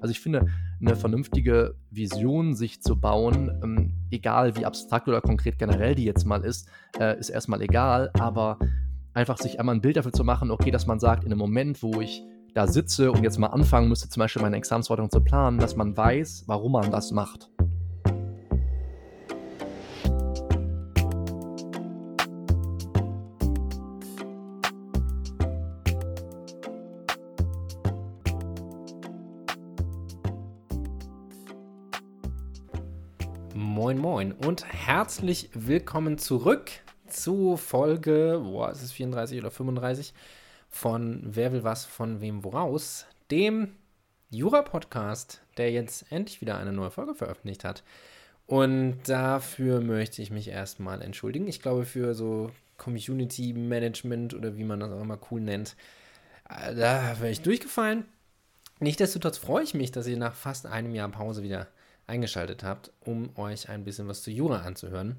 Also ich finde, eine vernünftige Vision sich zu bauen, ähm, egal wie abstrakt oder konkret generell die jetzt mal ist, äh, ist erstmal egal, aber einfach sich einmal ein Bild dafür zu machen, okay, dass man sagt, in einem Moment, wo ich da sitze und jetzt mal anfangen müsste, zum Beispiel meine Examensforderung zu planen, dass man weiß, warum man das macht. Und herzlich willkommen zurück zu Folge, boah, ist es 34 oder 35 von Wer will was von wem woraus, dem Jura-Podcast, der jetzt endlich wieder eine neue Folge veröffentlicht hat. Und dafür möchte ich mich erstmal entschuldigen. Ich glaube, für so Community Management oder wie man das auch immer cool nennt, äh, da wäre ich durchgefallen. Nichtsdestotrotz freue ich mich, dass ihr nach fast einem Jahr Pause wieder eingeschaltet habt, um euch ein bisschen was zu Jura anzuhören.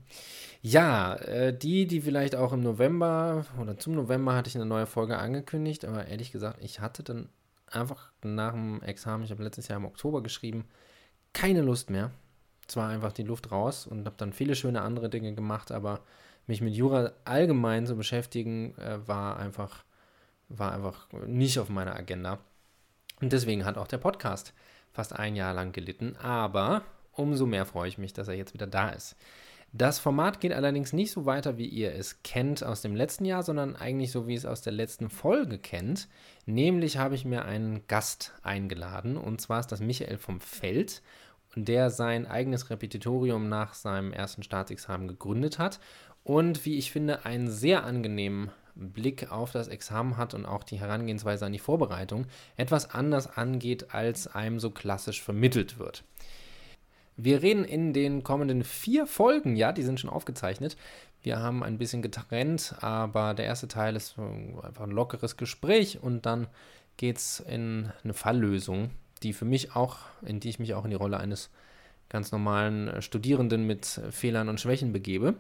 Ja, äh, die, die vielleicht auch im November oder zum November hatte ich eine neue Folge angekündigt, aber ehrlich gesagt, ich hatte dann einfach nach dem Examen, ich habe letztes Jahr im Oktober geschrieben, keine Lust mehr. Es war einfach die Luft raus und habe dann viele schöne andere Dinge gemacht, aber mich mit Jura allgemein zu beschäftigen, äh, war einfach war einfach nicht auf meiner Agenda. Und deswegen hat auch der Podcast fast ein Jahr lang gelitten, aber umso mehr freue ich mich, dass er jetzt wieder da ist. Das Format geht allerdings nicht so weiter, wie ihr es kennt aus dem letzten Jahr, sondern eigentlich so, wie es aus der letzten Folge kennt. Nämlich habe ich mir einen Gast eingeladen und zwar ist das Michael vom Feld, der sein eigenes Repetitorium nach seinem ersten Staatsexamen gegründet hat und wie ich finde, einen sehr angenehmen Blick auf das Examen hat und auch die Herangehensweise an die Vorbereitung etwas anders angeht, als einem so klassisch vermittelt wird. Wir reden in den kommenden vier Folgen, ja, die sind schon aufgezeichnet. Wir haben ein bisschen getrennt, aber der erste Teil ist einfach ein lockeres Gespräch und dann geht es in eine Falllösung, die für mich auch, in die ich mich auch in die Rolle eines ganz normalen Studierenden mit Fehlern und Schwächen begebe.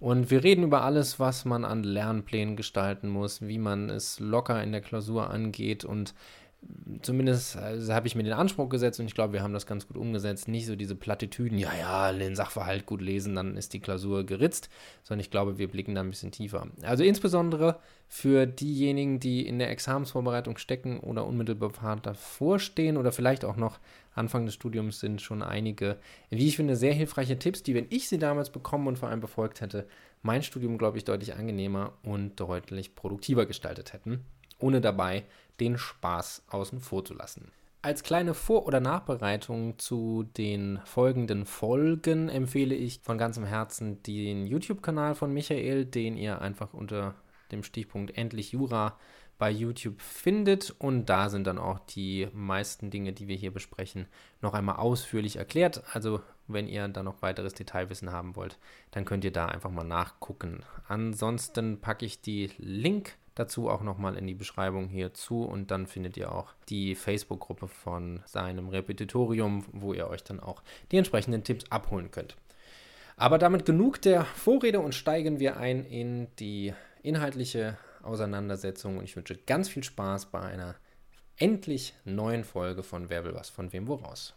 Und wir reden über alles, was man an Lernplänen gestalten muss, wie man es locker in der Klausur angeht und zumindest also habe ich mir den Anspruch gesetzt und ich glaube, wir haben das ganz gut umgesetzt. Nicht so diese Plattitüden, ja, ja, den Sachverhalt gut lesen, dann ist die Klausur geritzt, sondern ich glaube, wir blicken da ein bisschen tiefer. Also insbesondere für diejenigen, die in der Examensvorbereitung stecken oder unmittelbar davor stehen oder vielleicht auch noch Anfang des Studiums sind schon einige, wie ich finde, sehr hilfreiche Tipps, die, wenn ich sie damals bekommen und vor allem befolgt hätte, mein Studium, glaube ich, deutlich angenehmer und deutlich produktiver gestaltet hätten, ohne dabei den Spaß außen vor zu lassen. Als kleine Vor- oder Nachbereitung zu den folgenden Folgen empfehle ich von ganzem Herzen den YouTube-Kanal von Michael, den ihr einfach unter dem Stichpunkt Endlich Jura bei YouTube findet. Und da sind dann auch die meisten Dinge, die wir hier besprechen, noch einmal ausführlich erklärt. Also wenn ihr da noch weiteres Detailwissen haben wollt, dann könnt ihr da einfach mal nachgucken. Ansonsten packe ich die Link dazu auch nochmal in die Beschreibung hierzu und dann findet ihr auch die Facebook-Gruppe von seinem Repetitorium, wo ihr euch dann auch die entsprechenden Tipps abholen könnt. Aber damit genug der Vorrede und steigen wir ein in die inhaltliche Auseinandersetzung und ich wünsche ganz viel Spaß bei einer endlich neuen Folge von Wer will was von wem woraus.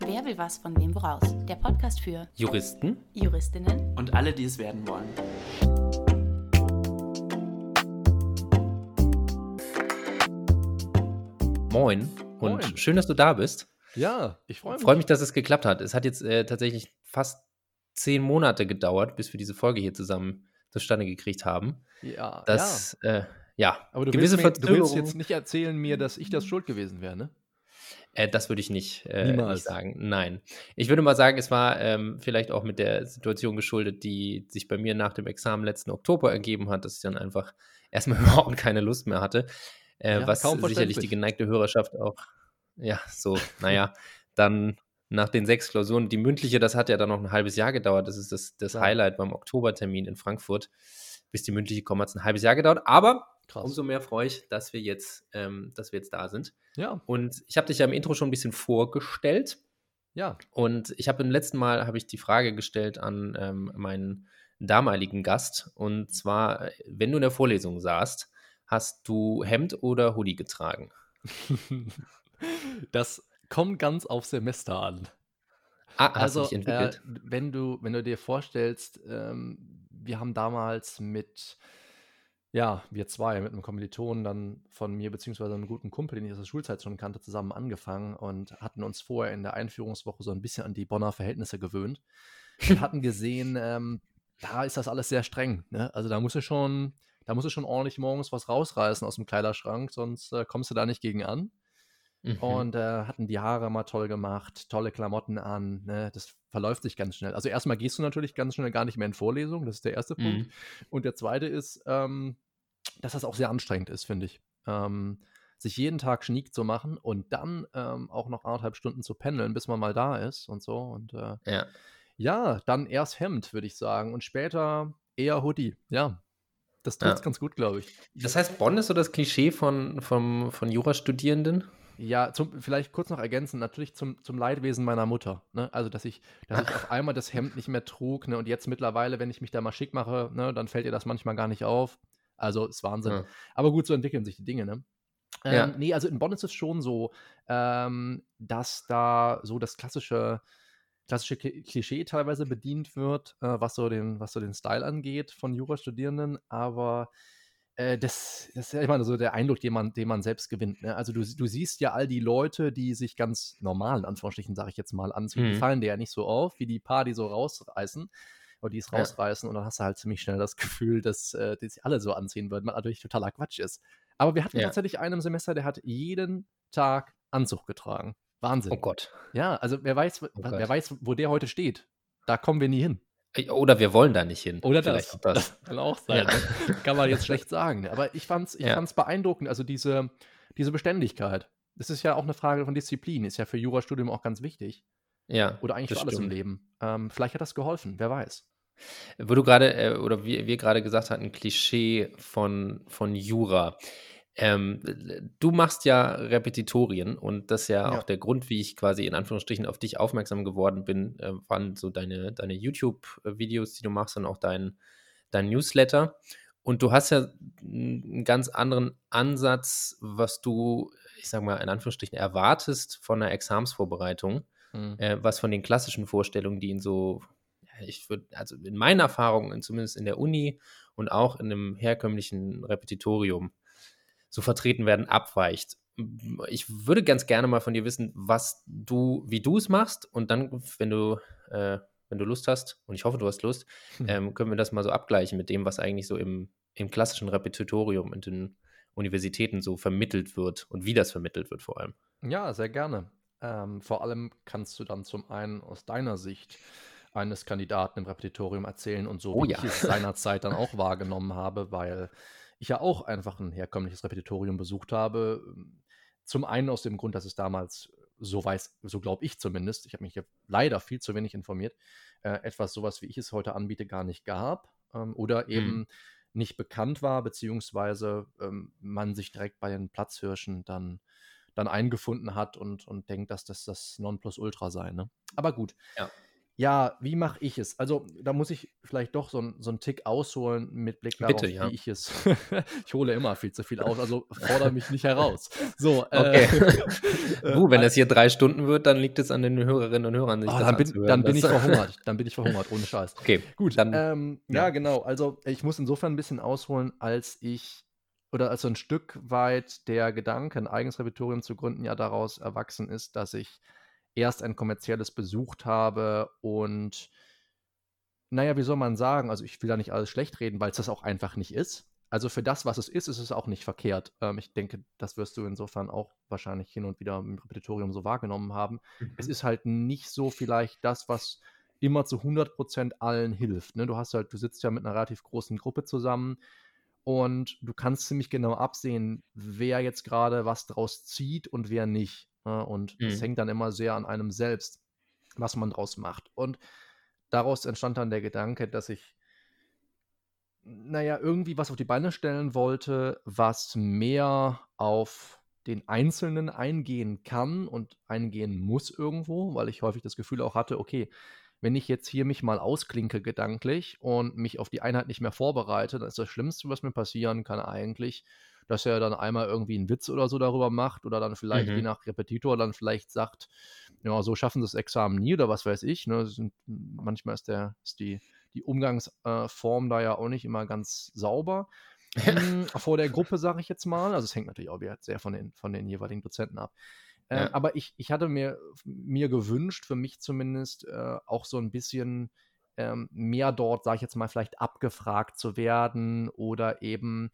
Wer will was von wem woraus? Der Podcast für Juristen, Juristinnen und alle, die es werden wollen. Moin und Moin. schön, dass du da bist. Ja, ich freue mich. Freue mich, dass es geklappt hat. Es hat jetzt äh, tatsächlich fast zehn Monate gedauert, bis wir diese Folge hier zusammen zustande gekriegt haben. Ja, das, ja. Äh, ja. Aber du gewisse willst, mir, du willst jetzt nicht erzählen mir, dass ich das schuld gewesen wäre, ne? Äh, das würde ich nicht, äh, nicht, sagen. Nein. Ich würde mal sagen, es war ähm, vielleicht auch mit der Situation geschuldet, die sich bei mir nach dem Examen letzten Oktober ergeben hat, dass ich dann einfach erstmal überhaupt keine Lust mehr hatte. Äh, ja, was sicherlich die geneigte Hörerschaft auch, ja, so, naja, dann nach den sechs Klausuren, die mündliche, das hat ja dann noch ein halbes Jahr gedauert. Das ist das, das ja. Highlight beim Oktobertermin in Frankfurt. Bis die mündliche kommt, hat es ein halbes Jahr gedauert. Aber Krass. umso mehr freue ich, dass wir jetzt, ähm, dass wir jetzt da sind. Ja. Und ich habe dich ja im Intro schon ein bisschen vorgestellt. Ja. Und ich habe im letzten Mal habe ich die Frage gestellt an ähm, meinen damaligen Gast. Und zwar, wenn du in der Vorlesung saßt, hast du Hemd oder Hoodie getragen? das kommt ganz auf Semester an. Ah, Also, äh, wenn du, wenn du dir vorstellst, ähm, wir haben damals mit, ja, wir zwei, mit einem Kommilitonen dann von mir, beziehungsweise einem guten Kumpel, den ich aus der Schulzeit schon kannte, zusammen angefangen und hatten uns vorher in der Einführungswoche so ein bisschen an die Bonner Verhältnisse gewöhnt und hatten gesehen, ähm, da ist das alles sehr streng. Ne? Also da musst du schon, da musst du schon ordentlich morgens was rausreißen aus dem Kleiderschrank, sonst äh, kommst du da nicht gegen an. Mhm. Und äh, hatten die Haare mal toll gemacht, tolle Klamotten an. Ne? Das verläuft sich ganz schnell. Also erstmal gehst du natürlich ganz schnell gar nicht mehr in Vorlesungen, das ist der erste Punkt. Mhm. Und der zweite ist, ähm, dass das auch sehr anstrengend ist, finde ich. Ähm, sich jeden Tag schniek zu machen und dann ähm, auch noch anderthalb Stunden zu pendeln, bis man mal da ist und so. Und äh, Ja. ja, dann erst Hemd, würde ich sagen. Und später eher Hoodie. Ja, das Ja. tut's ganz gut, glaube ich. Das heißt, Bonn ist so das Klischee von, vom, von Jurastudierenden? Ja, zum, vielleicht kurz noch ergänzen, natürlich zum, zum Leidwesen meiner Mutter. Ne? Also, dass ich, dass ich auf einmal das Hemd nicht mehr trug. Ne? Und jetzt mittlerweile, wenn ich mich da mal schick mache, ne, dann fällt ihr das manchmal gar nicht auf. Also, ist Wahnsinn. Ja. Aber gut, so entwickeln sich die Dinge, ne? Ähm, Ja. Nee, also in Bonn ist es schon so, ähm, dass da so das klassische, klassische Kli- Klischee teilweise bedient wird, äh, was, so den, was so den Style angeht von Jurastudierenden. Aber äh, das, das ist ja immer so der Eindruck, den man, den man selbst gewinnt. Ne? Also du, du siehst ja all die Leute, die sich ganz normal, in Anführungsstrichen, sage ich jetzt mal, anziehen, die Mhm. fallen dir ja nicht so auf, wie die paar, die so rausreißen oder die es Ja. rausreißen und dann hast du halt ziemlich schnell das Gefühl, dass äh, die sich alle so anziehen würden, was natürlich totaler Quatsch ist. Aber wir hatten Ja. tatsächlich einen im Semester, der hat jeden Tag Anzug getragen. Wahnsinn. Oh Gott. Ja, also wer weiß, Oh wer Gott. weiß, wo der heute steht. Da kommen wir nie hin. Oder wir wollen da nicht hin. Oder Vielleicht das. das. Das kann auch sein. Ja. Ne? Kann man jetzt schlecht sagen. Aber ich fand's, ich Ja. fand's beeindruckend. Also diese, diese Beständigkeit. Das ist ja auch eine Frage von Disziplin. Ist ja für Jurastudium auch ganz wichtig. Ja. Oder eigentlich für alles im stimmt. Leben. Ähm, vielleicht hat das geholfen. Wer weiß. Wo du gerade, äh, oder wir, wir gerade gesagt hatten, Klischee von, von Jura. Ähm, du machst ja Repetitorien und das ist ja, Ja. auch der Grund, wie ich quasi in Anführungsstrichen auf dich aufmerksam geworden bin, äh, waren so deine, deine YouTube-Videos, die du machst und auch dein, dein Newsletter. Und du hast ja einen ganz anderen Ansatz, was du, ich sag mal, in Anführungsstrichen erwartest von einer Examsvorbereitung Mhm. äh, was von den klassischen Vorstellungen, die in so, ich würde, also in meinen Erfahrungen, zumindest in der Uni und auch in einem herkömmlichen Repetitorium so vertreten werden, abweicht. Ich würde ganz gerne mal von dir wissen, was du, wie du es machst und dann, wenn du, äh, wenn du Lust hast, und ich hoffe, du hast Lust, Hm. ähm, können wir das mal so abgleichen mit dem, was eigentlich so im, im klassischen Repetitorium in den Universitäten so vermittelt wird und wie das vermittelt wird vor allem. Ja, sehr gerne. Ähm, vor allem kannst du dann zum einen aus deiner Sicht eines Kandidaten im Repetitorium erzählen und so, Oh wie ja. ich es seinerzeit dann auch wahrgenommen habe, weil ich ja auch einfach ein herkömmliches Repetitorium besucht habe. Zum einen aus dem Grund, dass es damals, so weiß, so glaube ich zumindest, ich habe mich ja leider viel zu wenig informiert, äh, etwas sowas, wie ich es heute anbiete, gar nicht gab ähm, oder eben nicht bekannt war, beziehungsweise ähm, man sich direkt bei den Platzhirschen dann, dann eingefunden hat und, und denkt, dass das das Nonplusultra sei. Ne? Aber gut. Ja. Ja, wie mache ich es? Also, da muss ich vielleicht doch so, so einen Tick ausholen mit Blick darauf, Bitte, ja. wie ich es. ich hole immer viel zu viel aus, also fordere mich nicht heraus. So, Okay. äh, Du, wenn das hier drei Stunden wird, dann liegt es an den Hörerinnen und Hörern, sich Oh, dann bin, dann bin ich verhungert. Dann bin ich verhungert, ohne Scheiß. Okay, Gut, dann- ähm, ja. ja. genau. Also ich muss insofern ein bisschen ausholen, als ich oder als so ein Stück weit der Gedanke, ein eigenes Repertorium zu gründen, ja daraus erwachsen ist, dass ich erst ein kommerzielles besucht habe und naja, wie soll man sagen? Also ich will da nicht alles schlecht reden, weil es das auch einfach nicht ist. Also für das, was es ist, ist es auch nicht verkehrt. Ähm, ich denke, das wirst du insofern auch wahrscheinlich hin und wieder im Repetitorium so wahrgenommen haben es Mhm. ist halt nicht so vielleicht das, was immer zu 100% allen hilft. Ne? Du hast halt, du sitzt ja mit einer relativ großen Gruppe zusammen und du kannst ziemlich genau absehen, wer jetzt gerade was draus zieht und wer nicht. Ne? Und es Mhm. hängt dann immer sehr an einem selbst, was man draus macht. Und daraus entstand dann der Gedanke, dass ich, naja, irgendwie was auf die Beine stellen wollte, was mehr auf den Einzelnen eingehen kann und eingehen muss irgendwo, weil ich häufig das Gefühl auch hatte, okay, wenn ich jetzt hier mich mal ausklinke gedanklich und mich auf die Einheit nicht mehr vorbereite, dann ist das Schlimmste, was mir passieren kann eigentlich, dass er dann einmal irgendwie einen Witz oder so darüber macht oder dann vielleicht, mhm. je nach Repetitor, dann vielleicht sagt, ja, so schaffen sie das Examen nie oder was weiß ich. Ne? Sind, manchmal ist, der, ist die, die Umgangsform äh, da ja auch nicht immer ganz sauber. hm, vor der Gruppe, sage ich jetzt mal. Also es hängt natürlich auch sehr von den, von den jeweiligen Dozenten ab. Äh, aber ich, ich hatte mir, mir gewünscht, für mich zumindest, äh, auch so ein bisschen ähm, mehr dort, sage ich jetzt mal, vielleicht abgefragt zu werden oder eben,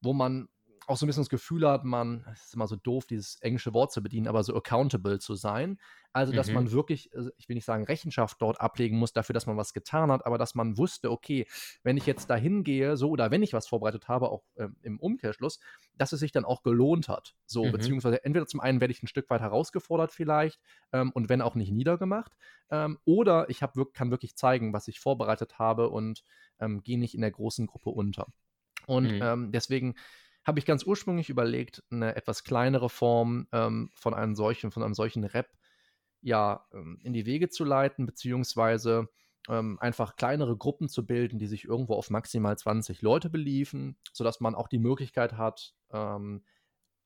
wo man auch so ein bisschen das Gefühl hat, man, es ist immer so doof, dieses englische Wort zu bedienen, aber so accountable zu sein. Also, dass mhm. man wirklich, also, ich will nicht sagen, Rechenschaft dort ablegen muss dafür, dass man was getan hat, aber dass man wusste, okay, wenn ich jetzt dahin gehe, so oder wenn ich was vorbereitet habe, auch ähm, im Umkehrschluss, dass es sich dann auch gelohnt hat. So, mhm. beziehungsweise entweder zum einen werde ich ein Stück weit herausgefordert vielleicht ähm, und wenn auch nicht niedergemacht, ähm, oder ich hab, kann wirklich zeigen, was ich vorbereitet habe und ähm, gehe nicht in der großen Gruppe unter. Und mhm. Ähm, deswegen habe ich ganz ursprünglich überlegt, eine etwas kleinere Form ähm, von einem solchen, von einem solchen Rap ja ähm, in die Wege zu leiten, beziehungsweise ähm, einfach kleinere Gruppen zu bilden, die sich irgendwo auf maximal 20 Leute beliefen, sodass man auch die Möglichkeit hat, ähm,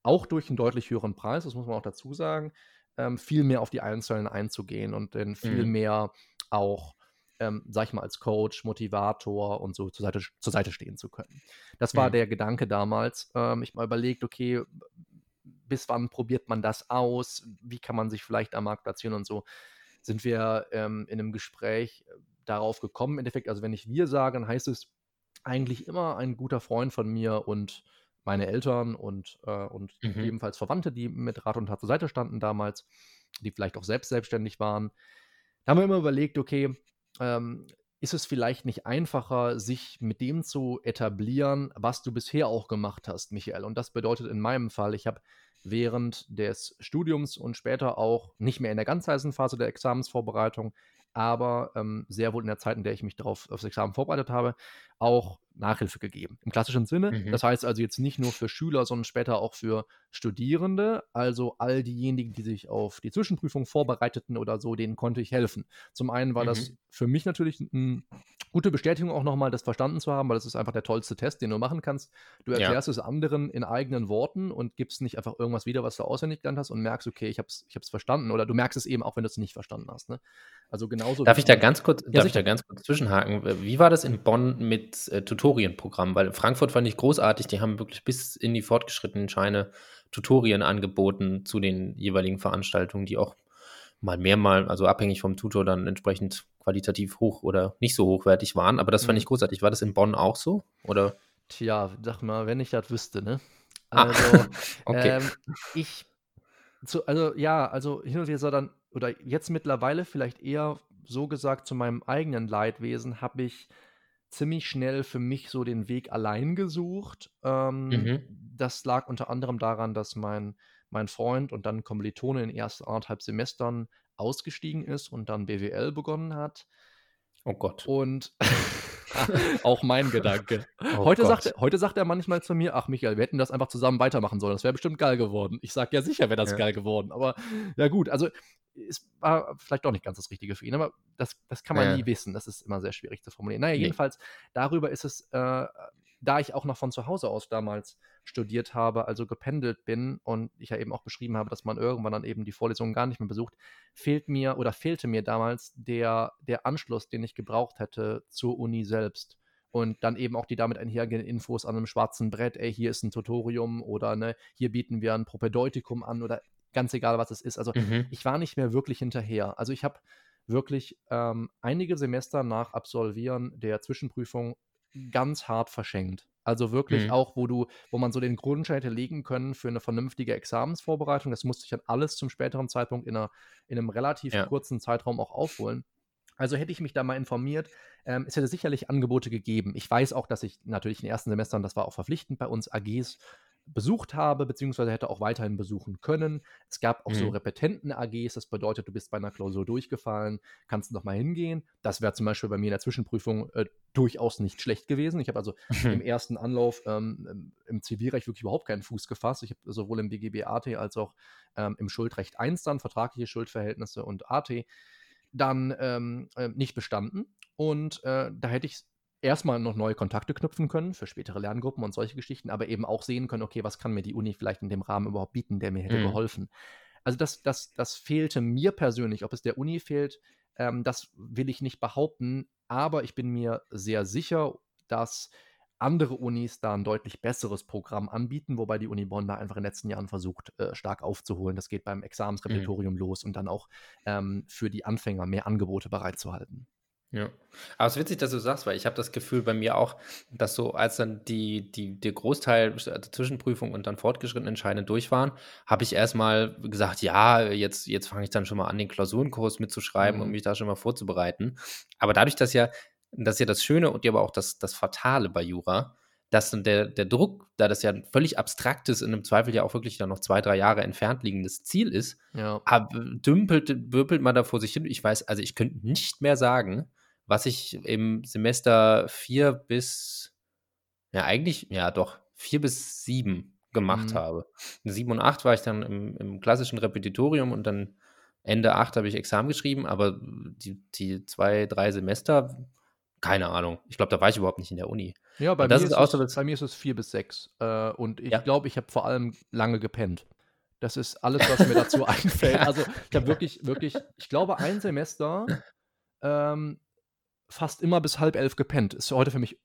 auch durch einen deutlich höheren Preis, das muss man auch dazu sagen, ähm, viel mehr auf die Einzelnen einzugehen und dann viel mhm. mehr auch ähm, sag ich mal, als Coach, Motivator und so zur Seite, zur Seite stehen zu können. Das war mhm. der Gedanke damals. Ähm, ich mal überlegt, okay, bis wann probiert man das aus? Wie kann man sich vielleicht am Markt platzieren und so? Sind wir ähm, in einem Gespräch äh, darauf gekommen? Im Endeffekt, also wenn ich wir sage, dann heißt es eigentlich immer ein guter Freund von mir und meine Eltern und, äh, und mhm. ebenfalls Verwandte, die mit Rat und Tat zur Seite standen damals, die vielleicht auch selbst selbstständig waren. Da haben wir immer überlegt, okay, ähm, ist es vielleicht nicht einfacher, sich mit dem zu etablieren, was du bisher auch gemacht hast, Michael? Und das bedeutet in meinem Fall, ich habe während des Studiums und später auch nicht mehr in der ganz heißen Phase der Examensvorbereitung, aber ähm, sehr wohl in der Zeit, in der ich mich darauf aufs Examen vorbereitet habe, auch Nachhilfe gegeben. Im klassischen Sinne. Mhm. Das heißt also jetzt nicht nur für Schüler, sondern später auch für Studierende. Also all diejenigen, die sich auf die Zwischenprüfung vorbereiteten oder so, denen konnte ich helfen. Zum einen war mhm. das für mich natürlich eine gute Bestätigung auch nochmal, das verstanden zu haben, weil das ist einfach der tollste Test, den du machen kannst. Du erklärst ja. es anderen in eigenen Worten und gibst nicht einfach irgendwas wieder, was du auswendig gelernt hast und merkst, okay, ich habe es ich verstanden. Oder du merkst es eben auch, wenn du es nicht verstanden hast. Ne? Also genauso. Darf ich da ganz kurz, ja, darf ich da ganz kurz zwischenhaken? Wie war das in Bonn mit äh, Tutorienprogrammen? Weil Frankfurt fand ich großartig, die haben wirklich bis in die fortgeschrittenen Scheine Tutorien angeboten zu den jeweiligen Veranstaltungen, die auch mal mehrmal, also abhängig vom Tutor, dann entsprechend qualitativ hoch oder nicht so hochwertig waren. Aber das fand ich mhm. großartig. War das in Bonn auch so? Oder? Tja, sag mal, wenn ich das wüsste, ne? Ah, also, ah, okay. Ähm, ich, zu, also ja, also hin und wieder dann, oder jetzt mittlerweile vielleicht eher so gesagt zu meinem eigenen Leidwesen, habe ich ziemlich schnell für mich so den Weg allein gesucht. Ähm, mhm. Das lag unter anderem daran, dass mein, mein Freund und dann Kommilitone in den ersten anderthalb Semestern ausgestiegen ist und dann BWL begonnen hat. Oh Gott. Und auch mein Gedanke. Oh heute, sagt, heute sagt er manchmal zu mir, ach Michael, wir hätten das einfach zusammen weitermachen sollen. Das wäre bestimmt geil geworden. Ich sage, ja sicher wäre das ja. geil geworden. Aber ja gut, also es war vielleicht doch nicht ganz das Richtige für ihn, aber das, das kann man ja. nie wissen. Das ist immer sehr schwierig zu formulieren. Naja, jedenfalls, darüber ist es, äh, da ich auch noch von zu Hause aus damals studiert habe, also gependelt bin und ich ja eben auch beschrieben habe, dass man irgendwann dann eben die Vorlesungen gar nicht mehr besucht, fehlt mir oder fehlte mir damals der, der Anschluss, den ich gebraucht hätte zur Uni selbst. Und dann eben auch die damit einhergehenden Infos an einem schwarzen Brett, ey, hier ist ein Tutorium oder ne, hier bieten wir ein Propedeutikum an oder ganz egal, was es ist. Also mhm. ich war nicht mehr wirklich hinterher. Also ich habe wirklich ähm, einige Semester nach Absolvieren der Zwischenprüfung ganz hart verschenkt. Also wirklich mhm. auch, wo du, wo man so den Grundstein hätte legen können für eine vernünftige Examensvorbereitung. Das musste ich dann alles zum späteren Zeitpunkt in, einer, in einem relativ ja. kurzen Zeitraum auch aufholen. Also hätte ich mich da mal informiert, ähm, es hätte sicherlich Angebote gegeben. Ich weiß auch, dass ich natürlich in den ersten Semestern, das war auch verpflichtend bei uns, AGs besucht habe, beziehungsweise hätte auch weiterhin besuchen können. Es gab auch mhm. so Repetenten-AGs, das bedeutet, du bist bei einer Klausur durchgefallen, kannst noch mal hingehen. Das wäre zum Beispiel bei mir in der Zwischenprüfung äh, durchaus nicht schlecht gewesen. Ich habe also mhm. im ersten Anlauf ähm, im Zivilrecht wirklich überhaupt keinen Fuß gefasst. Ich habe sowohl im BGB AT als auch ähm, im Schuldrecht 1 dann, vertragliche Schuldverhältnisse und AT dann ähm, äh, nicht bestanden. Und äh, da hätte ich erstmal noch neue Kontakte knüpfen können für spätere Lerngruppen und solche Geschichten, aber eben auch sehen können, okay, was kann mir die Uni vielleicht in dem Rahmen überhaupt bieten, der mir hätte Mhm. geholfen. Also das, das, das fehlte mir persönlich. Ob es der Uni fehlt, ähm, das will ich nicht behaupten, aber ich bin mir sehr sicher, dass andere Unis da ein deutlich besseres Programm anbieten, wobei die Uni Bonn da einfach in den letzten Jahren versucht, äh, stark aufzuholen. Das geht beim Examensrepertorium los und dann auch ähm, für die Anfänger mehr Angebote bereitzuhalten. Ja. Aber es ist witzig, dass du sagst, weil ich habe das Gefühl bei mir auch, dass so, als dann die, die, der Großteil der Zwischenprüfung und dann fortgeschrittenen Scheine durch waren, habe ich erstmal gesagt, ja, jetzt, jetzt fange ich dann schon mal an, den Klausurenkurs mitzuschreiben Mhm. und mich da schon mal vorzubereiten. Aber dadurch, dass ja, das ist ja das Schöne und ja aber auch das, das Fatale bei Jura, dass dann der, der Druck, da das ja ein völlig abstraktes, in einem Zweifel ja auch wirklich dann noch zwei, drei Jahre entfernt liegendes Ziel ist, Ja. dümpelt, wirbelt man da vor sich hin. Ich weiß, also ich könnte nicht mehr sagen, was ich im Semester vier bis, ja, eigentlich, ja, doch, vier bis sieben gemacht Mhm. habe. Sieben und acht war ich dann im, im klassischen Repetitorium und dann Ende acht habe ich Examen geschrieben, aber die, die zwei, drei Semester, keine Ahnung. Ich glaube, da war ich überhaupt nicht in der Uni. Ja, bei, mir ist es, so bei mir ist es vier bis sechs. Äh, und ich Ja. glaube, ich habe vor allem lange gepennt. Das ist alles, was mir dazu einfällt. Also ich habe wirklich, wirklich, ich glaube, ein Semester ähm, fast immer bis halb elf gepennt. Ist heute für mich,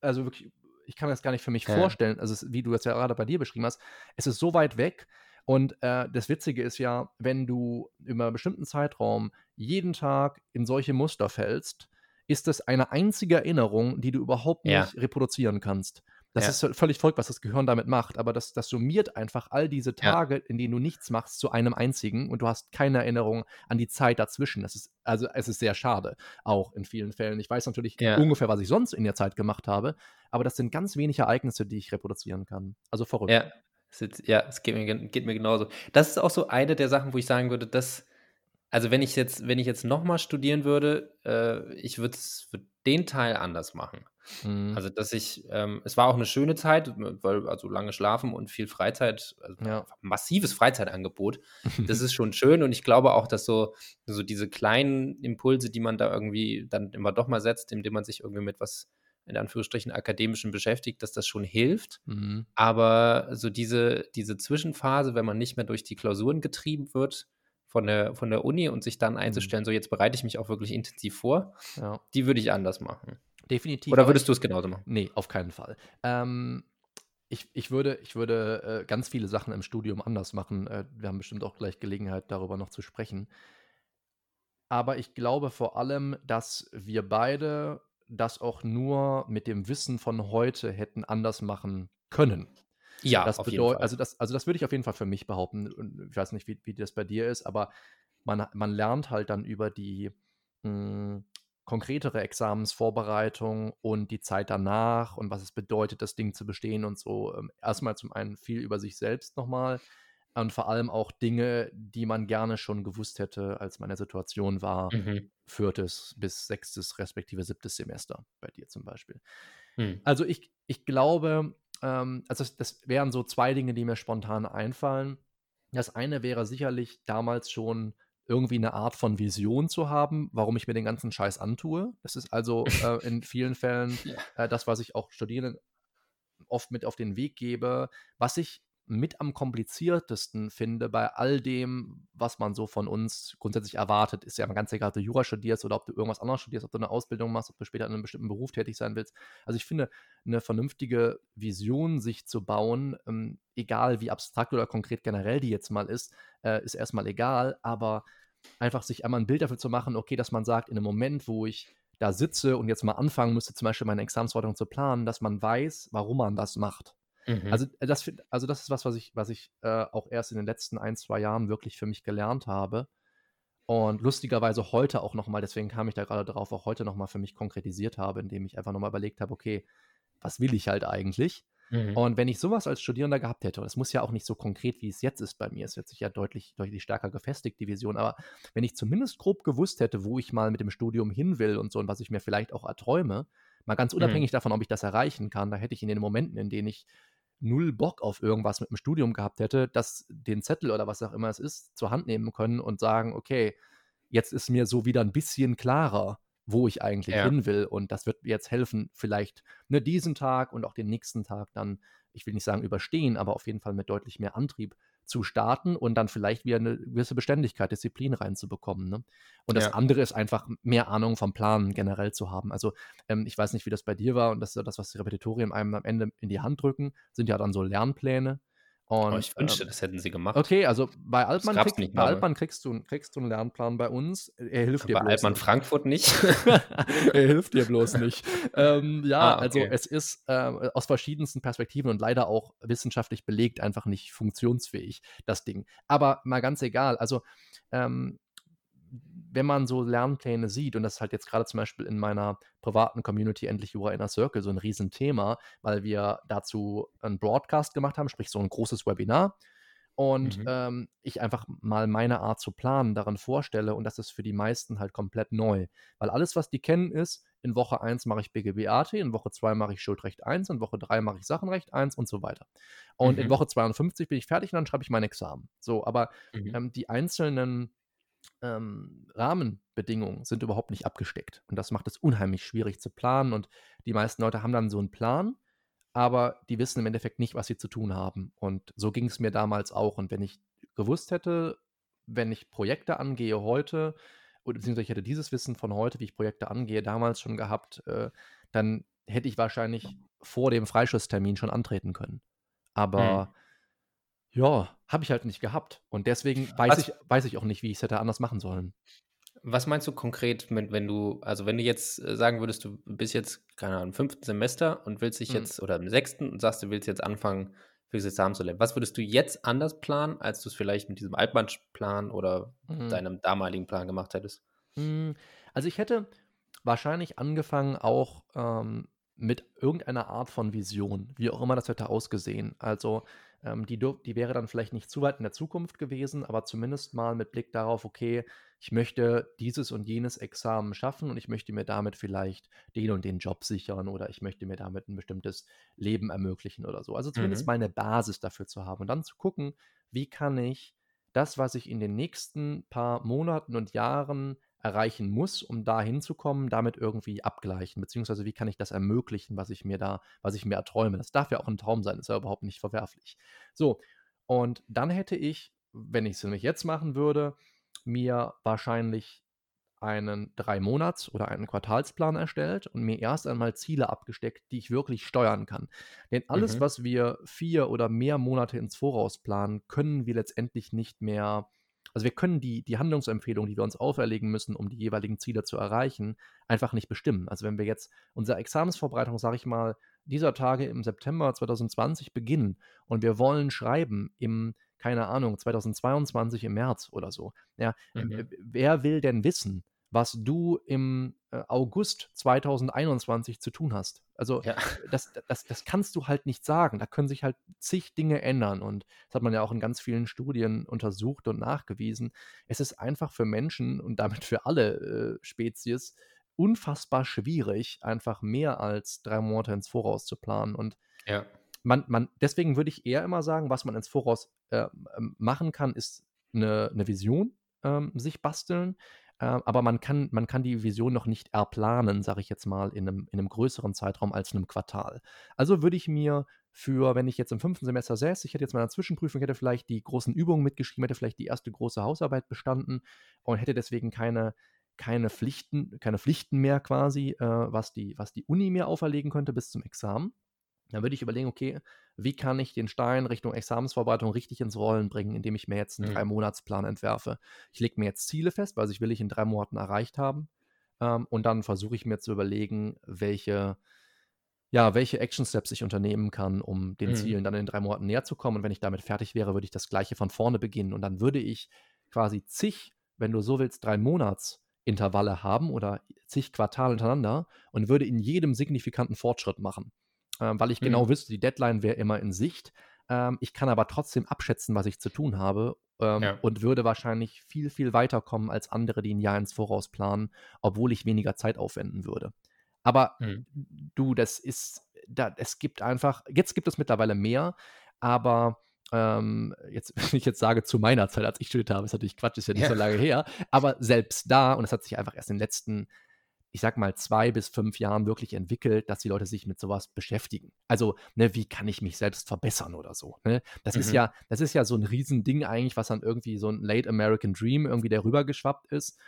also wirklich, ich kann mir das gar nicht für mich Ja. vorstellen. Also es, wie du das ja gerade bei dir beschrieben hast, es ist so weit weg. Und äh, das Witzige ist ja, wenn du über einen bestimmten Zeitraum jeden Tag in solche Muster fällst, ist es eine einzige Erinnerung, die du überhaupt Ja. nicht reproduzieren kannst. Das Ja. ist völlig verrückt, was das Gehirn damit macht, aber das, das summiert einfach all diese Ja. Tage, in denen du nichts machst, zu einem einzigen und du hast keine Erinnerung an die Zeit dazwischen. Das ist, also es ist sehr schade, auch in vielen Fällen. Ich weiß natürlich Ja. ungefähr, was ich sonst in der Zeit gemacht habe, aber das sind ganz wenig Ereignisse, die ich reproduzieren kann. Also verrückt. Ja, ja, es geht mir, geht mir genauso. Das ist auch so eine der Sachen, wo ich sagen würde, dass, also wenn ich jetzt, wenn ich jetzt nochmal studieren würde, äh, ich würde würd den Teil anders machen. Mhm. Also, dass ich, ähm, es war auch eine schöne Zeit, weil also lange schlafen und viel Freizeit, also Ja. massives Freizeitangebot. Das ist schon schön und ich glaube auch, dass so, so diese kleinen Impulse, die man da irgendwie dann immer doch mal setzt, indem man sich irgendwie mit was in Anführungsstrichen akademischen beschäftigt, dass das schon hilft. Mhm. Aber so diese, diese Zwischenphase, wenn man nicht mehr durch die Klausuren getrieben wird von der, von der Uni und sich dann einzustellen, so jetzt bereite ich mich auch wirklich intensiv vor, Ja, die würde ich anders machen. Definitiv. Oder würdest du es genauso machen? Nee, auf keinen Fall. Ähm, ich, ich würde, ich würde äh, ganz viele Sachen im Studium anders machen. Äh, wir haben bestimmt auch gleich Gelegenheit, darüber noch zu sprechen. Aber ich glaube vor allem, dass wir beide das auch nur mit dem Wissen von heute hätten anders machen können. Ja, das auf jeden Fall. Also das, also das würde ich auf jeden Fall für mich behaupten. Ich weiß nicht, wie, wie das bei dir ist, aber man, man lernt halt dann über die mh, konkretere Examensvorbereitung und die Zeit danach und was es bedeutet, das Ding zu bestehen und so. Ähm, erstmal zum einen viel über sich selbst nochmal und vor allem auch Dinge, die man gerne schon gewusst hätte, als man in der Situation war, Mhm. viertes bis sechstes respektive siebtes Semester, bei dir zum Beispiel. Hm. Also ich, ich glaube, ähm, also das, das wären so zwei Dinge, die mir spontan einfallen. Das eine wäre sicherlich damals schon irgendwie eine Art von Vision zu haben, warum ich mir den ganzen Scheiß antue. Das ist also äh, in vielen Fällen äh, das, was ich auch Studierenden oft mit auf den Weg gebe, was ich mit am kompliziertesten finde bei all dem, was man so von uns grundsätzlich erwartet, ist ja ganz egal, ob du Jura studierst oder ob du irgendwas anderes studierst, ob du eine Ausbildung machst, ob du später in einem bestimmten Beruf tätig sein willst. Also ich finde, eine vernünftige Vision sich zu bauen, ähm, egal wie abstrakt oder konkret generell die jetzt mal ist, äh, ist erstmal egal, aber einfach sich einmal ein Bild dafür zu machen, okay, dass man sagt, in einem Moment, wo ich da sitze und jetzt mal anfangen müsste, zum Beispiel meine Examensforderung zu planen, dass man weiß, warum man das macht. Mhm. Also das, also das ist was, was ich, was ich äh, auch erst in den letzten ein, zwei Jahren wirklich für mich gelernt habe. Und lustigerweise heute auch nochmal, deswegen kam ich da gerade drauf, auch heute nochmal für mich konkretisiert habe, indem ich einfach nochmal überlegt habe, okay, was will ich halt eigentlich? Mhm. Und wenn ich sowas als Studierender gehabt hätte, und das muss ja auch nicht so konkret, wie es jetzt ist bei mir, es wird sich ja deutlich, deutlich stärker gefestigt, die Vision, aber wenn ich zumindest grob gewusst hätte, wo ich mal mit dem Studium hin will und so und was ich mir vielleicht auch erträume, mal ganz unabhängig davon, ob ich das erreichen kann, da hätte ich in den Momenten, in denen ich null Bock auf irgendwas mit dem Studium gehabt hätte, das den Zettel oder was auch immer es ist, zur Hand nehmen können und sagen, okay, jetzt ist mir so wieder ein bisschen klarer, wo ich eigentlich Ja. hin will. Und das wird mir jetzt helfen, vielleicht ne, diesen Tag und auch den nächsten Tag dann, ich will nicht sagen überstehen, aber auf jeden Fall mit deutlich mehr Antrieb zu starten und dann vielleicht wieder eine gewisse Beständigkeit, Disziplin reinzubekommen. Ne? Und das Ja. andere ist einfach mehr Ahnung vom Planen generell zu haben. Also ähm, ich weiß nicht, wie das bei dir war und das ist ja das, was die Repetitorien einem am Ende in die Hand drücken, sind ja dann so Lernpläne. Und, Oh, ich wünschte, ähm, das hätten sie gemacht. Okay, also bei Altmann, krieg, nicht bei. Altmann kriegst, du, kriegst du einen Lernplan bei uns. Er hilft dir Bei bloß Altmann nicht. Frankfurt nicht. er hilft dir bloß nicht. Ähm, ja, Ah, also okay. es ist äh, aus verschiedensten Perspektiven und leider auch wissenschaftlich belegt einfach nicht funktionsfähig, das Ding. Aber mal ganz egal, also ähm, wenn man so Lernpläne sieht, und das ist halt jetzt gerade zum Beispiel in meiner privaten Community Endlich Jura Inner Circle so ein Riesenthema, weil wir dazu einen Broadcast gemacht haben, sprich so ein großes Webinar. Und Mhm. ähm, ich einfach mal meine Art zu planen darin vorstelle und das ist für die meisten halt komplett neu. Weil alles, was die kennen, ist, in Woche 1 mache ich BGB-AT, in Woche 2 mache ich Schuldrecht 1, in Woche 3 mache ich Sachenrecht 1 und so weiter. Und in Mhm. Woche 52 bin ich fertig und dann schreibe ich mein Examen. So, aber Mhm. ähm, die einzelnen ähm, Rahmenbedingungen sind überhaupt nicht abgesteckt. Und das macht es unheimlich schwierig zu planen. Und die meisten Leute haben dann so einen Plan, aber die wissen im Endeffekt nicht, was sie zu tun haben. Und so ging es mir damals auch. Und wenn ich gewusst hätte, wenn ich Projekte angehe heute, oder beziehungsweise ich hätte dieses Wissen von heute, wie ich Projekte angehe, damals schon gehabt, äh, dann hätte ich wahrscheinlich vor dem Freischusstermin schon antreten können. Aber ja, habe ich halt nicht gehabt. Und deswegen weiß Was- ich, weiß ich auch nicht, wie ich es hätte anders machen sollen. Was meinst du konkret, mit, wenn du, also wenn du jetzt äh, sagen würdest, du bist jetzt, keine Ahnung, im fünften Semester und willst dich Mhm. jetzt, oder im sechsten und sagst, du willst jetzt anfangen, fürs Examen zu lernen. Was würdest du jetzt anders planen, als du es vielleicht mit diesem Altmann-Plan oder Mhm. deinem damaligen Plan gemacht hättest? Mm, Also ich hätte wahrscheinlich angefangen auch ähm, mit irgendeiner Art von Vision, wie auch immer das hätte ausgesehen. Also ähm, die, die wäre dann vielleicht nicht zu weit in der Zukunft gewesen, aber zumindest mal mit Blick darauf, okay, ich möchte dieses und jenes Examen schaffen und ich möchte mir damit vielleicht den und den Job sichern oder ich möchte mir damit ein bestimmtes Leben ermöglichen oder so. Also zumindest Mhm. mal eine Basis dafür zu haben und dann zu gucken, wie kann ich das, was ich in den nächsten paar Monaten und Jahren erreichen muss, um da hinzukommen, damit irgendwie abgleichen, beziehungsweise wie kann ich das ermöglichen, was ich mir da, was ich mir erträume. Das darf ja auch ein Traum sein, ist ja überhaupt nicht verwerflich. So, und dann hätte ich, wenn ich es nämlich jetzt machen würde, mir wahrscheinlich einen drei Monats oder einen Quartalsplan erstellt und mir erst einmal Ziele abgesteckt, die ich wirklich steuern kann. Denn alles, Mhm. was wir vier oder mehr Monate ins Voraus planen, können wir letztendlich nicht mehr. Also wir können die, die Handlungsempfehlungen, die wir uns auferlegen müssen, um die jeweiligen Ziele zu erreichen, einfach nicht bestimmen. Also wenn wir jetzt unsere Examensvorbereitung, sage ich mal, dieser Tage im September 2020 beginnen und wir wollen schreiben im, keine Ahnung, 2022 im März oder so. Ja, Mhm. wer will denn wissen, was du im äh, August 2021 zu tun hast? Also Ja. das, das, das kannst du halt nicht sagen. Da können sich halt zig Dinge ändern. Und das hat man ja auch in ganz vielen Studien untersucht und nachgewiesen. Es ist einfach für Menschen und damit für alle äh, Spezies unfassbar schwierig, einfach mehr als drei Monate ins Voraus zu planen. Und Ja. man, man, deswegen würde ich eher immer sagen, was man ins Voraus äh, machen kann, ist eine, eine Vision ähm, sich basteln. Äh, aber man kann, man kann die Vision noch nicht erplanen, sage ich jetzt mal, in einem, in einem größeren Zeitraum als in einem Quartal. Also würde ich mir für, wenn ich jetzt im fünften Semester säße, ich hätte jetzt meine Zwischenprüfung, hätte vielleicht die großen Übungen mitgeschrieben, hätte vielleicht die erste große Hausarbeit bestanden und hätte deswegen keine, keine Pflichten, keine Pflichten mehr quasi, äh, was, die, was die Uni mir auferlegen könnte bis zum Examen. Dann würde ich überlegen, okay, wie kann ich den Stein Richtung Examensvorbereitung richtig ins Rollen bringen, indem ich mir jetzt einen Mhm. Drei-Monats-Plan entwerfe. Ich lege mir jetzt Ziele fest, was ich will ich in drei Monaten erreicht haben. Ähm, und dann versuche ich mir zu überlegen, welche, ja, welche Action-Steps ich unternehmen kann, um den Mhm. Zielen dann in drei Monaten näher zu kommen. Und wenn ich damit fertig wäre, würde ich das Gleiche von vorne beginnen. Und dann würde ich quasi zig, wenn du so willst, drei Monats-Intervalle haben oder zig Quartale hintereinander und würde in jedem signifikanten Fortschritt machen weil ich genau Mhm. wüsste, die Deadline wäre immer in Sicht. Ähm, ich kann aber trotzdem abschätzen, was ich zu tun habe ähm, Ja. und würde wahrscheinlich viel, viel weiterkommen als andere, die ein Jahr ins Voraus planen, obwohl ich weniger Zeit aufwenden würde. Aber Mhm. du, das ist, da, es gibt einfach, jetzt gibt es mittlerweile mehr, aber ähm, jetzt, wenn ich jetzt sage, zu meiner Zeit, als ich studiert habe, ist natürlich Quatsch, ist ja nicht Ja. so lange her, aber selbst da, und es hat sich einfach erst in den letzten, ich sag mal, zwei bis fünf Jahren wirklich entwickelt, dass die Leute sich mit sowas beschäftigen. Also, ne, wie kann ich mich selbst verbessern oder so. Ne? Das ist Mhm. ja, das ist ja so ein Riesending eigentlich, was dann irgendwie so ein Late American Dream irgendwie der rübergeschwappt ist.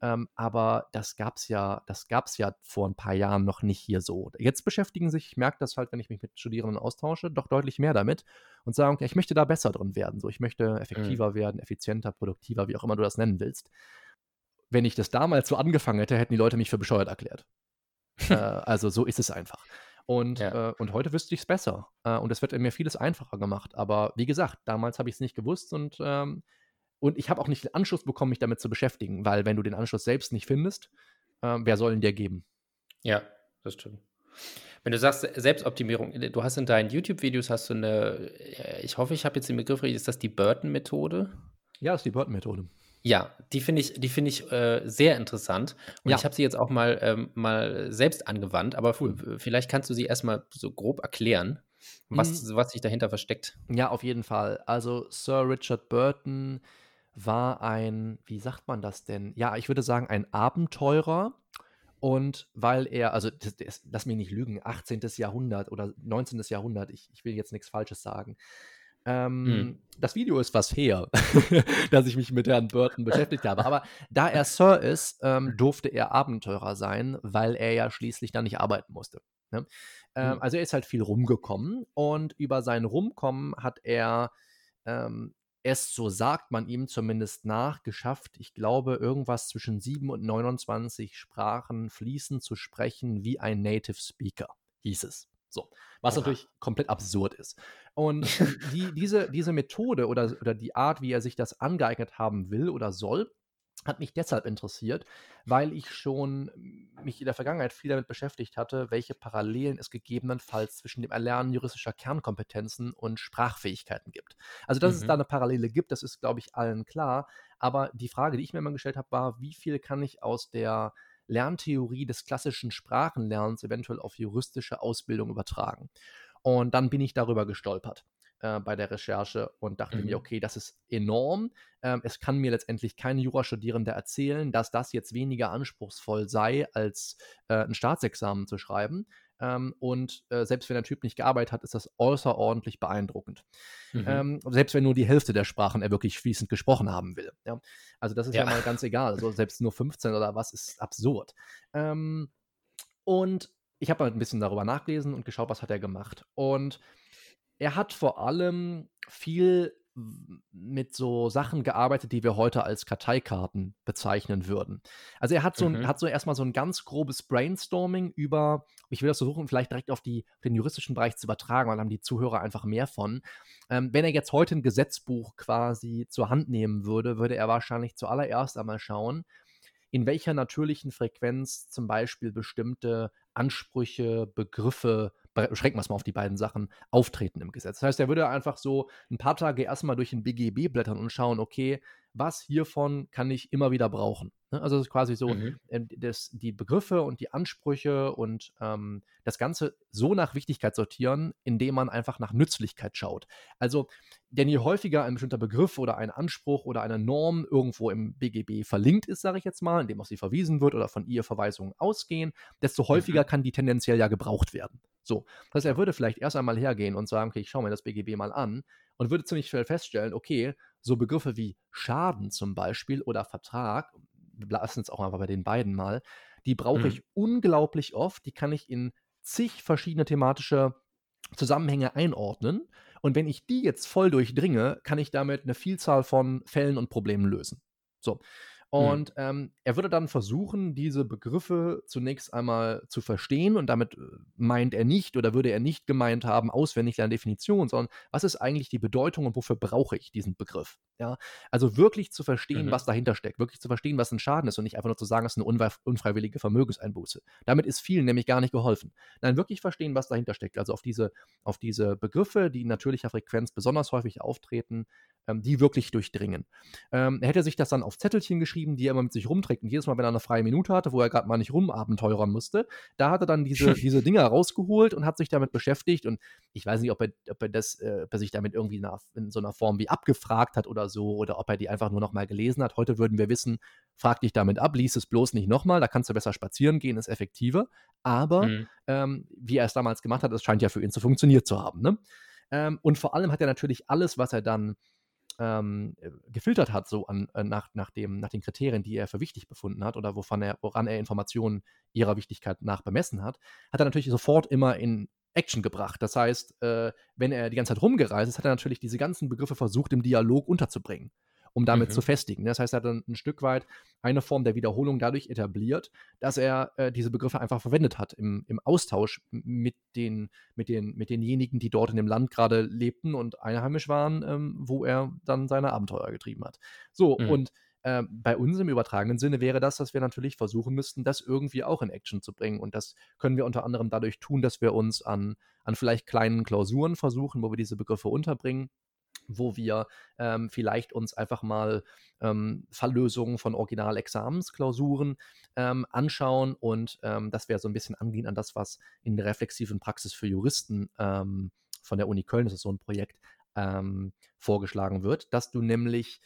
Ähm, aber das gab's ja, das gab's ja vor ein paar Jahren noch nicht hier so. Jetzt beschäftigen sich, ich merke das halt, wenn ich mich mit Studierenden austausche, doch deutlich mehr damit und sagen, okay, ich möchte da besser drin werden. So, ich möchte effektiver werden, effizienter, produktiver, wie auch immer du das nennen willst. Wenn ich das damals so angefangen hätte, hätten die Leute mich für bescheuert erklärt. äh, also so ist es einfach. Und, Ja. äh, und heute wüsste ich es besser. Äh, und es wird mir vieles einfacher gemacht. Aber wie gesagt, damals habe ich es nicht gewusst und, ähm, und ich habe auch nicht den Anschluss bekommen, mich damit zu beschäftigen, weil wenn du den Anschluss selbst nicht findest, ähm, wer soll ihn dir geben? Ja, das stimmt. Wenn du sagst Se- Selbstoptimierung, äh, du hast in deinen YouTube-Videos hast du eine, äh, ich hoffe, ich habe jetzt den Begriff richtig, ist das die Burton-Methode? Ja, das ist die Burton-Methode. Ja, die finde ich, die finde ich äh, sehr interessant. Und Ja. ich habe sie jetzt auch mal, ähm, mal selbst angewandt, aber vielleicht kannst du sie erstmal so grob erklären, was, was sich dahinter versteckt. Ja, auf jeden Fall. Also Sir Richard Burton war ein, wie sagt man das denn? Ja, ich würde sagen, ein Abenteurer. Und weil er, also das, das, lass mich nicht lügen, 18. Jahrhundert oder 19. Jahrhundert, ich, ich will jetzt nichts Falsches sagen. Ähm, Hm. Das Video ist was her, dass ich mich mit Herrn Burton beschäftigt habe. Aber da er Sir ist, ähm, durfte er Abenteurer sein, weil er ja schließlich dann nicht arbeiten musste. Ne? Ähm, Hm. Also er ist halt viel rumgekommen und über sein Rumkommen hat er ähm, es, so sagt man ihm zumindest nach, geschafft, ich glaube, irgendwas zwischen 7 und 29 Sprachen fließend zu sprechen wie ein Native Speaker, hieß es. So, was Oha. natürlich komplett absurd ist. Und die, diese, diese Methode oder, oder die Art, wie er sich das angeeignet haben will oder soll, hat mich deshalb interessiert, weil ich schon mich in der Vergangenheit viel damit beschäftigt hatte, welche Parallelen es gegebenenfalls zwischen dem Erlernen juristischer Kernkompetenzen und Sprachfähigkeiten gibt. Also, dass es Mhm. da eine Parallele gibt, das ist, glaube ich, allen klar. Aber die Frage, die ich mir immer gestellt habe, war, wie viel kann ich aus der Lerntheorie des klassischen Sprachenlernens eventuell auf juristische Ausbildung übertragen? Und dann bin ich darüber gestolpert äh, bei der Recherche und dachte Mhm. mir, okay, das ist enorm. Ähm, es kann mir letztendlich kein Jurastudierender erzählen, dass das jetzt weniger anspruchsvoll sei, als äh, ein Staatsexamen zu schreiben. Ähm, und äh, selbst wenn der Typ nicht gearbeitet hat, ist das außerordentlich beeindruckend. Mhm. Ähm, selbst wenn nur die Hälfte der Sprachen er wirklich fließend gesprochen haben will. Ja? Also das ist ja. Ja. mal ganz egal. Also selbst nur 15 oder was ist absurd. Ähm, und ich habe halt ein bisschen darüber nachgelesen und geschaut, was hat er gemacht. Und er hat vor allem viel mit so Sachen gearbeitet, die wir heute als Karteikarten bezeichnen würden. Also er hat so, ein, Mhm. hat so erstmal so ein ganz grobes Brainstorming über, ich will das versuchen, vielleicht direkt auf die, den juristischen Bereich zu übertragen, weil dann haben die Zuhörer einfach mehr von. Ähm, wenn er jetzt heute ein Gesetzbuch quasi zur Hand nehmen würde, würde er wahrscheinlich zuallererst einmal schauen, in welcher natürlichen Frequenz zum Beispiel bestimmte Ansprüche, Begriffe, beschränken wir es mal auf die beiden Sachen, auftreten im Gesetz. Das heißt, er würde einfach so ein paar Tage erstmal durch den BGB blättern und schauen, okay, was hiervon kann ich immer wieder brauchen. Ne? Also es ist quasi so, Mhm. ähm, das, die Begriffe und die Ansprüche und ähm, das Ganze so nach Wichtigkeit sortieren, indem man einfach nach Nützlichkeit schaut. Also, denn je häufiger ein bestimmter Begriff oder ein Anspruch oder eine Norm irgendwo im BGB verlinkt ist, sage ich jetzt mal, indem auf sie verwiesen wird oder von ihr Verweisungen ausgehen, desto häufiger kann die tendenziell ja gebraucht werden. So, das heißt, er würde vielleicht erst einmal hergehen und sagen, okay, ich schaue mir das BGB mal an und würde ziemlich schnell feststellen, okay, so Begriffe wie Schaden zum Beispiel oder Vertrag, wir lassen es auch einfach bei den beiden mal, die brauche Mhm. ich unglaublich oft, die kann ich in zig verschiedene thematische Zusammenhänge einordnen. Und wenn ich die jetzt voll durchdringe, kann ich damit eine Vielzahl von Fällen und Problemen lösen. So. Und ähm, er würde dann versuchen, diese Begriffe zunächst einmal zu verstehen und damit äh, meint er nicht oder würde er nicht gemeint haben, auswendig lernen Definition, sondern was ist eigentlich die Bedeutung und wofür brauche ich diesen Begriff? Ja, also wirklich zu verstehen, Mhm. was dahinter steckt, wirklich zu verstehen, was ein Schaden ist und nicht einfach nur zu sagen, es ist eine unfreiwillige Vermögenseinbuße. Damit ist vielen nämlich gar nicht geholfen. Nein, wirklich verstehen, was dahinter steckt. Also auf diese, auf diese Begriffe, die in natürlicher Frequenz besonders häufig auftreten, ähm, die wirklich durchdringen. Ähm, er hätte sich das dann auf Zettelchen geschrieben, die er immer mit sich rumträgt. Und jedes Mal, wenn er eine freie Minute hatte, wo er gerade mal nicht rumabenteuern musste, da hat er dann diese, diese Dinger rausgeholt und hat sich damit beschäftigt. Und ich weiß nicht, ob er, ob er, das, äh, ob er sich damit irgendwie in, in so einer Form wie abgefragt hat oder so, oder ob er die einfach nur noch mal gelesen hat. Heute würden wir wissen, frag dich damit ab, lies es bloß nicht nochmal, da kannst du besser spazieren gehen, ist effektiver. Aber mhm. ähm, wie er es damals gemacht hat, es scheint ja für ihn zu funktionieren zu haben. Ne? Ähm, und vor allem hat er natürlich alles, was er dann ähm, äh, gefiltert hat, so an, äh, nach, nach, dem, nach den Kriterien, die er für wichtig befunden hat oder wovon er, woran er Informationen ihrer Wichtigkeit nach bemessen hat, hat er natürlich sofort immer in Action gebracht. Das heißt, äh, wenn er die ganze Zeit rumgereist ist, hat er natürlich diese ganzen Begriffe versucht, im Dialog unterzubringen um damit mhm. zu festigen. Das heißt, er hat dann ein Stück weit eine Form der Wiederholung dadurch etabliert, dass er äh, diese Begriffe einfach verwendet hat im, im Austausch mit, den, mit, den, mit denjenigen, die dort in dem Land gerade lebten und einheimisch waren, ähm, wo er dann seine Abenteuer getrieben hat. So, mhm. und äh, bei uns im übertragenen Sinne wäre das, dass wir natürlich versuchen müssten, das irgendwie auch in Action zu bringen. Und das können wir unter anderem dadurch tun, dass wir uns an, an vielleicht kleinen Klausuren versuchen, wo wir diese Begriffe unterbringen wo wir ähm, vielleicht uns einfach mal ähm, Falllösungen von Originalexamensklausuren ähm, anschauen und ähm, das wäre so ein bisschen angehen an das, was in der reflexiven Praxis für Juristen ähm, von der Uni Köln, das ist so ein Projekt, ähm, vorgeschlagen wird, dass du nämlich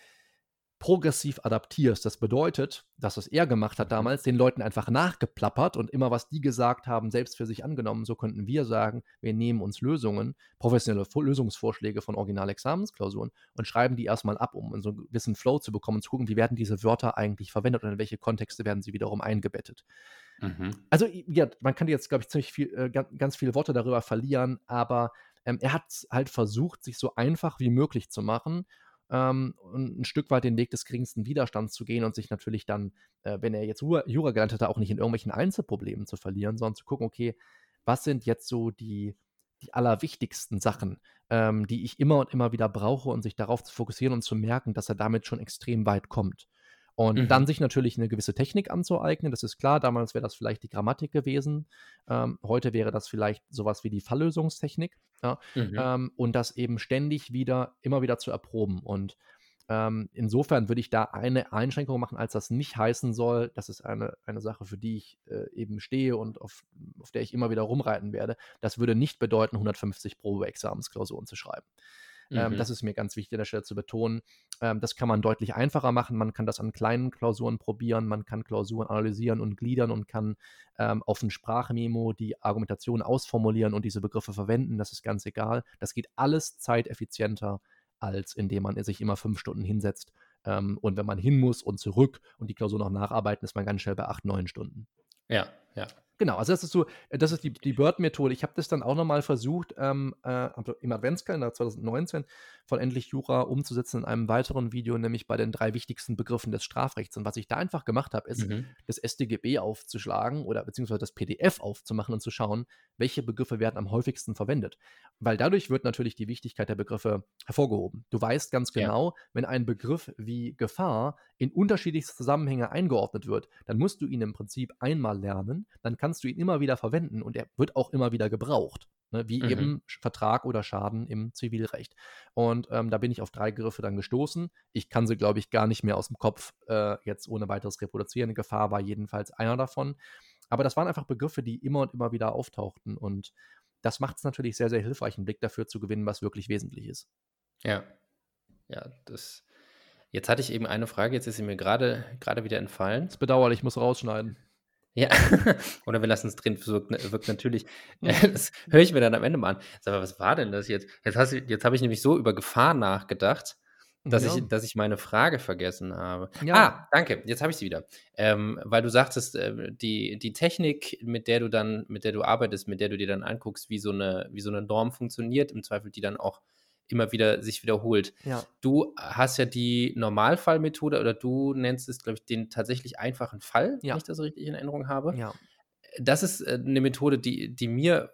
progressiv adaptierst. Das bedeutet, dass was er gemacht hat damals, den Leuten einfach nachgeplappert und immer, was die gesagt haben, selbst für sich angenommen. So könnten wir sagen, wir nehmen uns Lösungen, professionelle Lösungsvorschläge von Originalexamensklausuren und schreiben die erstmal ab, um so einen gewissen Flow zu bekommen, zu gucken, wie werden diese Wörter eigentlich verwendet und in welche Kontexte werden sie wiederum eingebettet. Mhm. Also, ja, man kann jetzt, glaube ich, ziemlich viel, äh, ganz viele Worte darüber verlieren, aber ähm, er hat halt versucht, sich so einfach wie möglich zu machen ähm, und ein Stück weit den Weg des geringsten Widerstands zu gehen und sich natürlich dann, äh, wenn er jetzt Jura, gelernt hätte, auch nicht in irgendwelchen Einzelproblemen zu verlieren, sondern zu gucken, okay, was sind jetzt so die, die allerwichtigsten Sachen, ähm, die ich immer und immer wieder brauche und sich darauf zu fokussieren und zu merken, dass er damit schon extrem weit kommt. Und mhm. dann sich natürlich eine gewisse Technik anzueignen, das ist klar. Damals wäre das vielleicht die Grammatik gewesen. Ähm, heute wäre das vielleicht sowas wie die Falllösungstechnik. Ja? Mhm. Ähm, und das eben ständig wieder, immer wieder zu erproben. Und ähm, insofern würde ich da eine Einschränkung machen, als das nicht heißen soll, das ist eine, eine Sache, für die ich äh, eben stehe und auf, auf der ich immer wieder rumreiten werde. Das würde nicht bedeuten, 150 Probe-Examensklausuren zu schreiben. Ähm, mhm. das ist mir ganz wichtig an der Stelle zu betonen. Ähm, das kann man deutlich einfacher machen. Man kann das an kleinen Klausuren probieren. Man kann Klausuren analysieren und gliedern und kann ähm, auf ein Sprachmemo die Argumentation ausformulieren und diese Begriffe verwenden. Das ist ganz egal. Das geht alles zeiteffizienter, als indem man sich immer fünf Stunden hinsetzt. Ähm, und wenn man hin muss und zurück und die Klausur noch nacharbeiten, ist man ganz schnell bei acht, neun Stunden. Ja, ja. Genau, also das ist so, äh, das ist die, die Bird-Methode. Ich habe das dann auch nochmal versucht, ähm, äh, im Adventskalender 2019 von Endlich Jura umzusetzen in einem weiteren Video, nämlich bei den drei wichtigsten Begriffen des Strafrechts. Und was ich da einfach gemacht habe, ist, mhm. das StGB aufzuschlagen oder beziehungsweise das PDF aufzumachen und zu schauen, welche Begriffe werden am häufigsten verwendet. Weil dadurch wird natürlich die Wichtigkeit der Begriffe hervorgehoben. Du weißt ganz genau, ja. wenn ein Begriff wie Gefahr in unterschiedlichste Zusammenhänge eingeordnet wird, dann musst du ihn im Prinzip einmal lernen, dann kannst kannst du ihn immer wieder verwenden und er wird auch immer wieder gebraucht. Ne, wie mhm. eben Vertrag oder Schaden im Zivilrecht. Und ähm, da bin ich auf drei Griffe dann gestoßen. Ich kann sie, glaube ich, gar nicht mehr aus dem Kopf äh, jetzt ohne weiteres reproduzieren. Gefahr war jedenfalls einer davon. Aber das waren einfach Begriffe, die immer und immer wieder auftauchten. Und das macht es natürlich sehr, sehr hilfreich, einen Blick dafür zu gewinnen, was wirklich wesentlich ist. Ja. Ja, das. Jetzt hatte ich eben eine Frage, jetzt ist sie mir gerade wieder entfallen. Das ist bedauerlich, ich muss rausschneiden. Ja, oder wir lassen es drin, wirkt, wirkt natürlich. Das höre ich mir dann am Ende mal an. Sag mal, was war denn das jetzt? Jetzt, jetzt habe ich nämlich so über Gefahr nachgedacht, dass, ja. ich, dass ich meine Frage vergessen habe. Ja. Ah, danke, jetzt habe ich sie wieder. Ähm, weil du sagtest, äh, die, die Technik, mit der du dann, mit der du arbeitest, mit der du dir dann anguckst, wie so eine, wie so eine Norm funktioniert, im Zweifel die dann auch immer wieder sich wiederholt. Ja. Du hast ja die Normalfallmethode oder du nennst es, glaube ich, den tatsächlich einfachen Fall, ja. wenn ich das richtig in Erinnerung habe. Ja. Das ist äh, eine Methode, die, die mir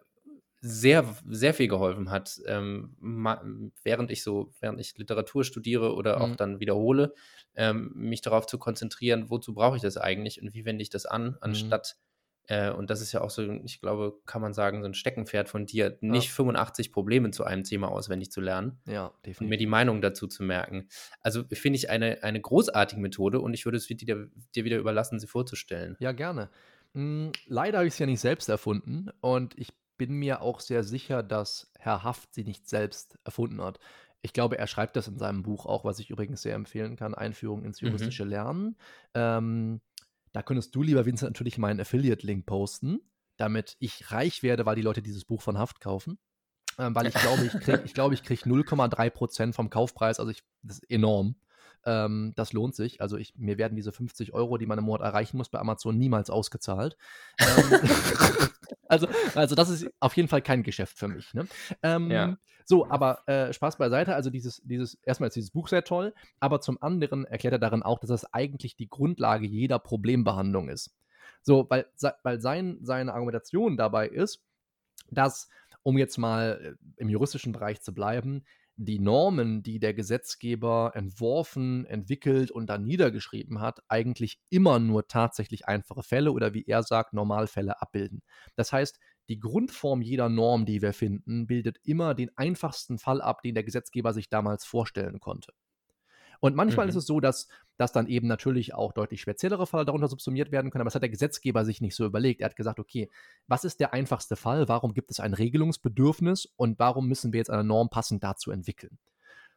sehr, sehr viel geholfen hat, ähm, während ich so, während ich Literatur studiere oder mhm. auch dann wiederhole, ähm, mich darauf zu konzentrieren, wozu brauche ich das eigentlich und wie wende ich das an, mhm. Äh, und das ist ja auch so, ich glaube, kann man sagen, so ein Steckenpferd von dir, nicht ja. 85 Probleme zu einem Thema auswendig zu lernen. Ja, definitiv. Und mir die Meinung dazu zu merken. Also finde ich eine, eine großartige Methode und ich würde es dir, dir wieder überlassen, sie vorzustellen. Ja, gerne. Hm, leider habe ich es ja nicht selbst erfunden und ich bin mir auch sehr sicher, dass Herr Haft sie nicht selbst erfunden hat. Ich glaube, er schreibt das in seinem Buch auch, was ich übrigens sehr empfehlen kann, Einführung ins mhm. juristische mhm. Lernen. Ähm, da könntest du, lieber Vincent, natürlich meinen Affiliate-Link posten, damit ich reich werde, weil die Leute dieses Buch von Haft kaufen. Ähm, weil ich glaube, ich kriege ich glaub, ich krieg 0,3% vom Kaufpreis, also ich, das ist enorm. Ähm, das lohnt sich. Also ich, mir werden diese 50 Euro, die man im Monat erreichen muss, bei Amazon niemals ausgezahlt. ähm, also, also das ist auf jeden Fall kein Geschäft für mich. Ne? Ähm, ja. So, aber äh, Spaß beiseite. Also dieses, dieses, erstmal ist dieses Buch sehr toll, aber zum anderen erklärt er darin auch, dass das eigentlich die Grundlage jeder Problembehandlung ist. So, weil, weil sein, seine Argumentation dabei ist, dass, um jetzt mal äh, im juristischen Bereich zu bleiben, die Normen, die der Gesetzgeber entworfen, entwickelt und dann niedergeschrieben hat, eigentlich immer nur tatsächlich einfache Fälle oder wie er sagt, Normalfälle abbilden. Das heißt, die Grundform jeder Norm, die wir finden, bildet immer den einfachsten Fall ab, den der Gesetzgeber sich damals vorstellen konnte. Und manchmal mhm. ist es so, dass, dass dann eben natürlich auch deutlich speziellere Fälle darunter subsumiert werden können, aber das hat der Gesetzgeber sich nicht so überlegt. Er hat gesagt, okay, was ist der einfachste Fall? Warum gibt es ein Regelungsbedürfnis und warum müssen wir jetzt eine Norm passend dazu entwickeln?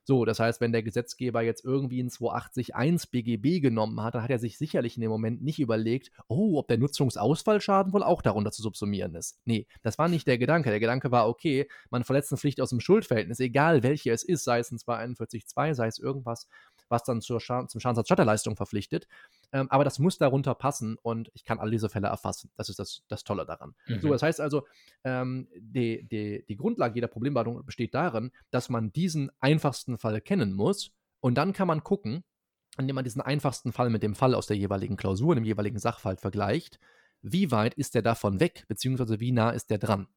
So, das heißt, wenn der Gesetzgeber jetzt irgendwie ein 280.1 BGB genommen hat, dann hat er sich sicherlich in dem Moment nicht überlegt, oh, ob der Nutzungsausfallschaden wohl auch darunter zu subsumieren ist. Nee, das war nicht der Gedanke. Der Gedanke war, okay, man verletzt eine Pflicht aus dem Schuldverhältnis, egal welche es ist, sei es ein 241.2, sei es irgendwas, was dann zur Scha zum Schadensersatz Stadtleistung verpflichtet. Ähm, aber das muss darunter passen und ich kann all diese Fälle erfassen. Das ist das, das Tolle daran. Mhm. So, das heißt also, ähm, die, die, die Grundlage jeder Problembehandlung besteht darin, dass man diesen einfachsten Fall kennen muss und dann kann man gucken, indem man diesen einfachsten Fall mit dem Fall aus der jeweiligen Klausur, dem jeweiligen Sachverhalt vergleicht, wie weit ist der davon weg, beziehungsweise wie nah ist der dran.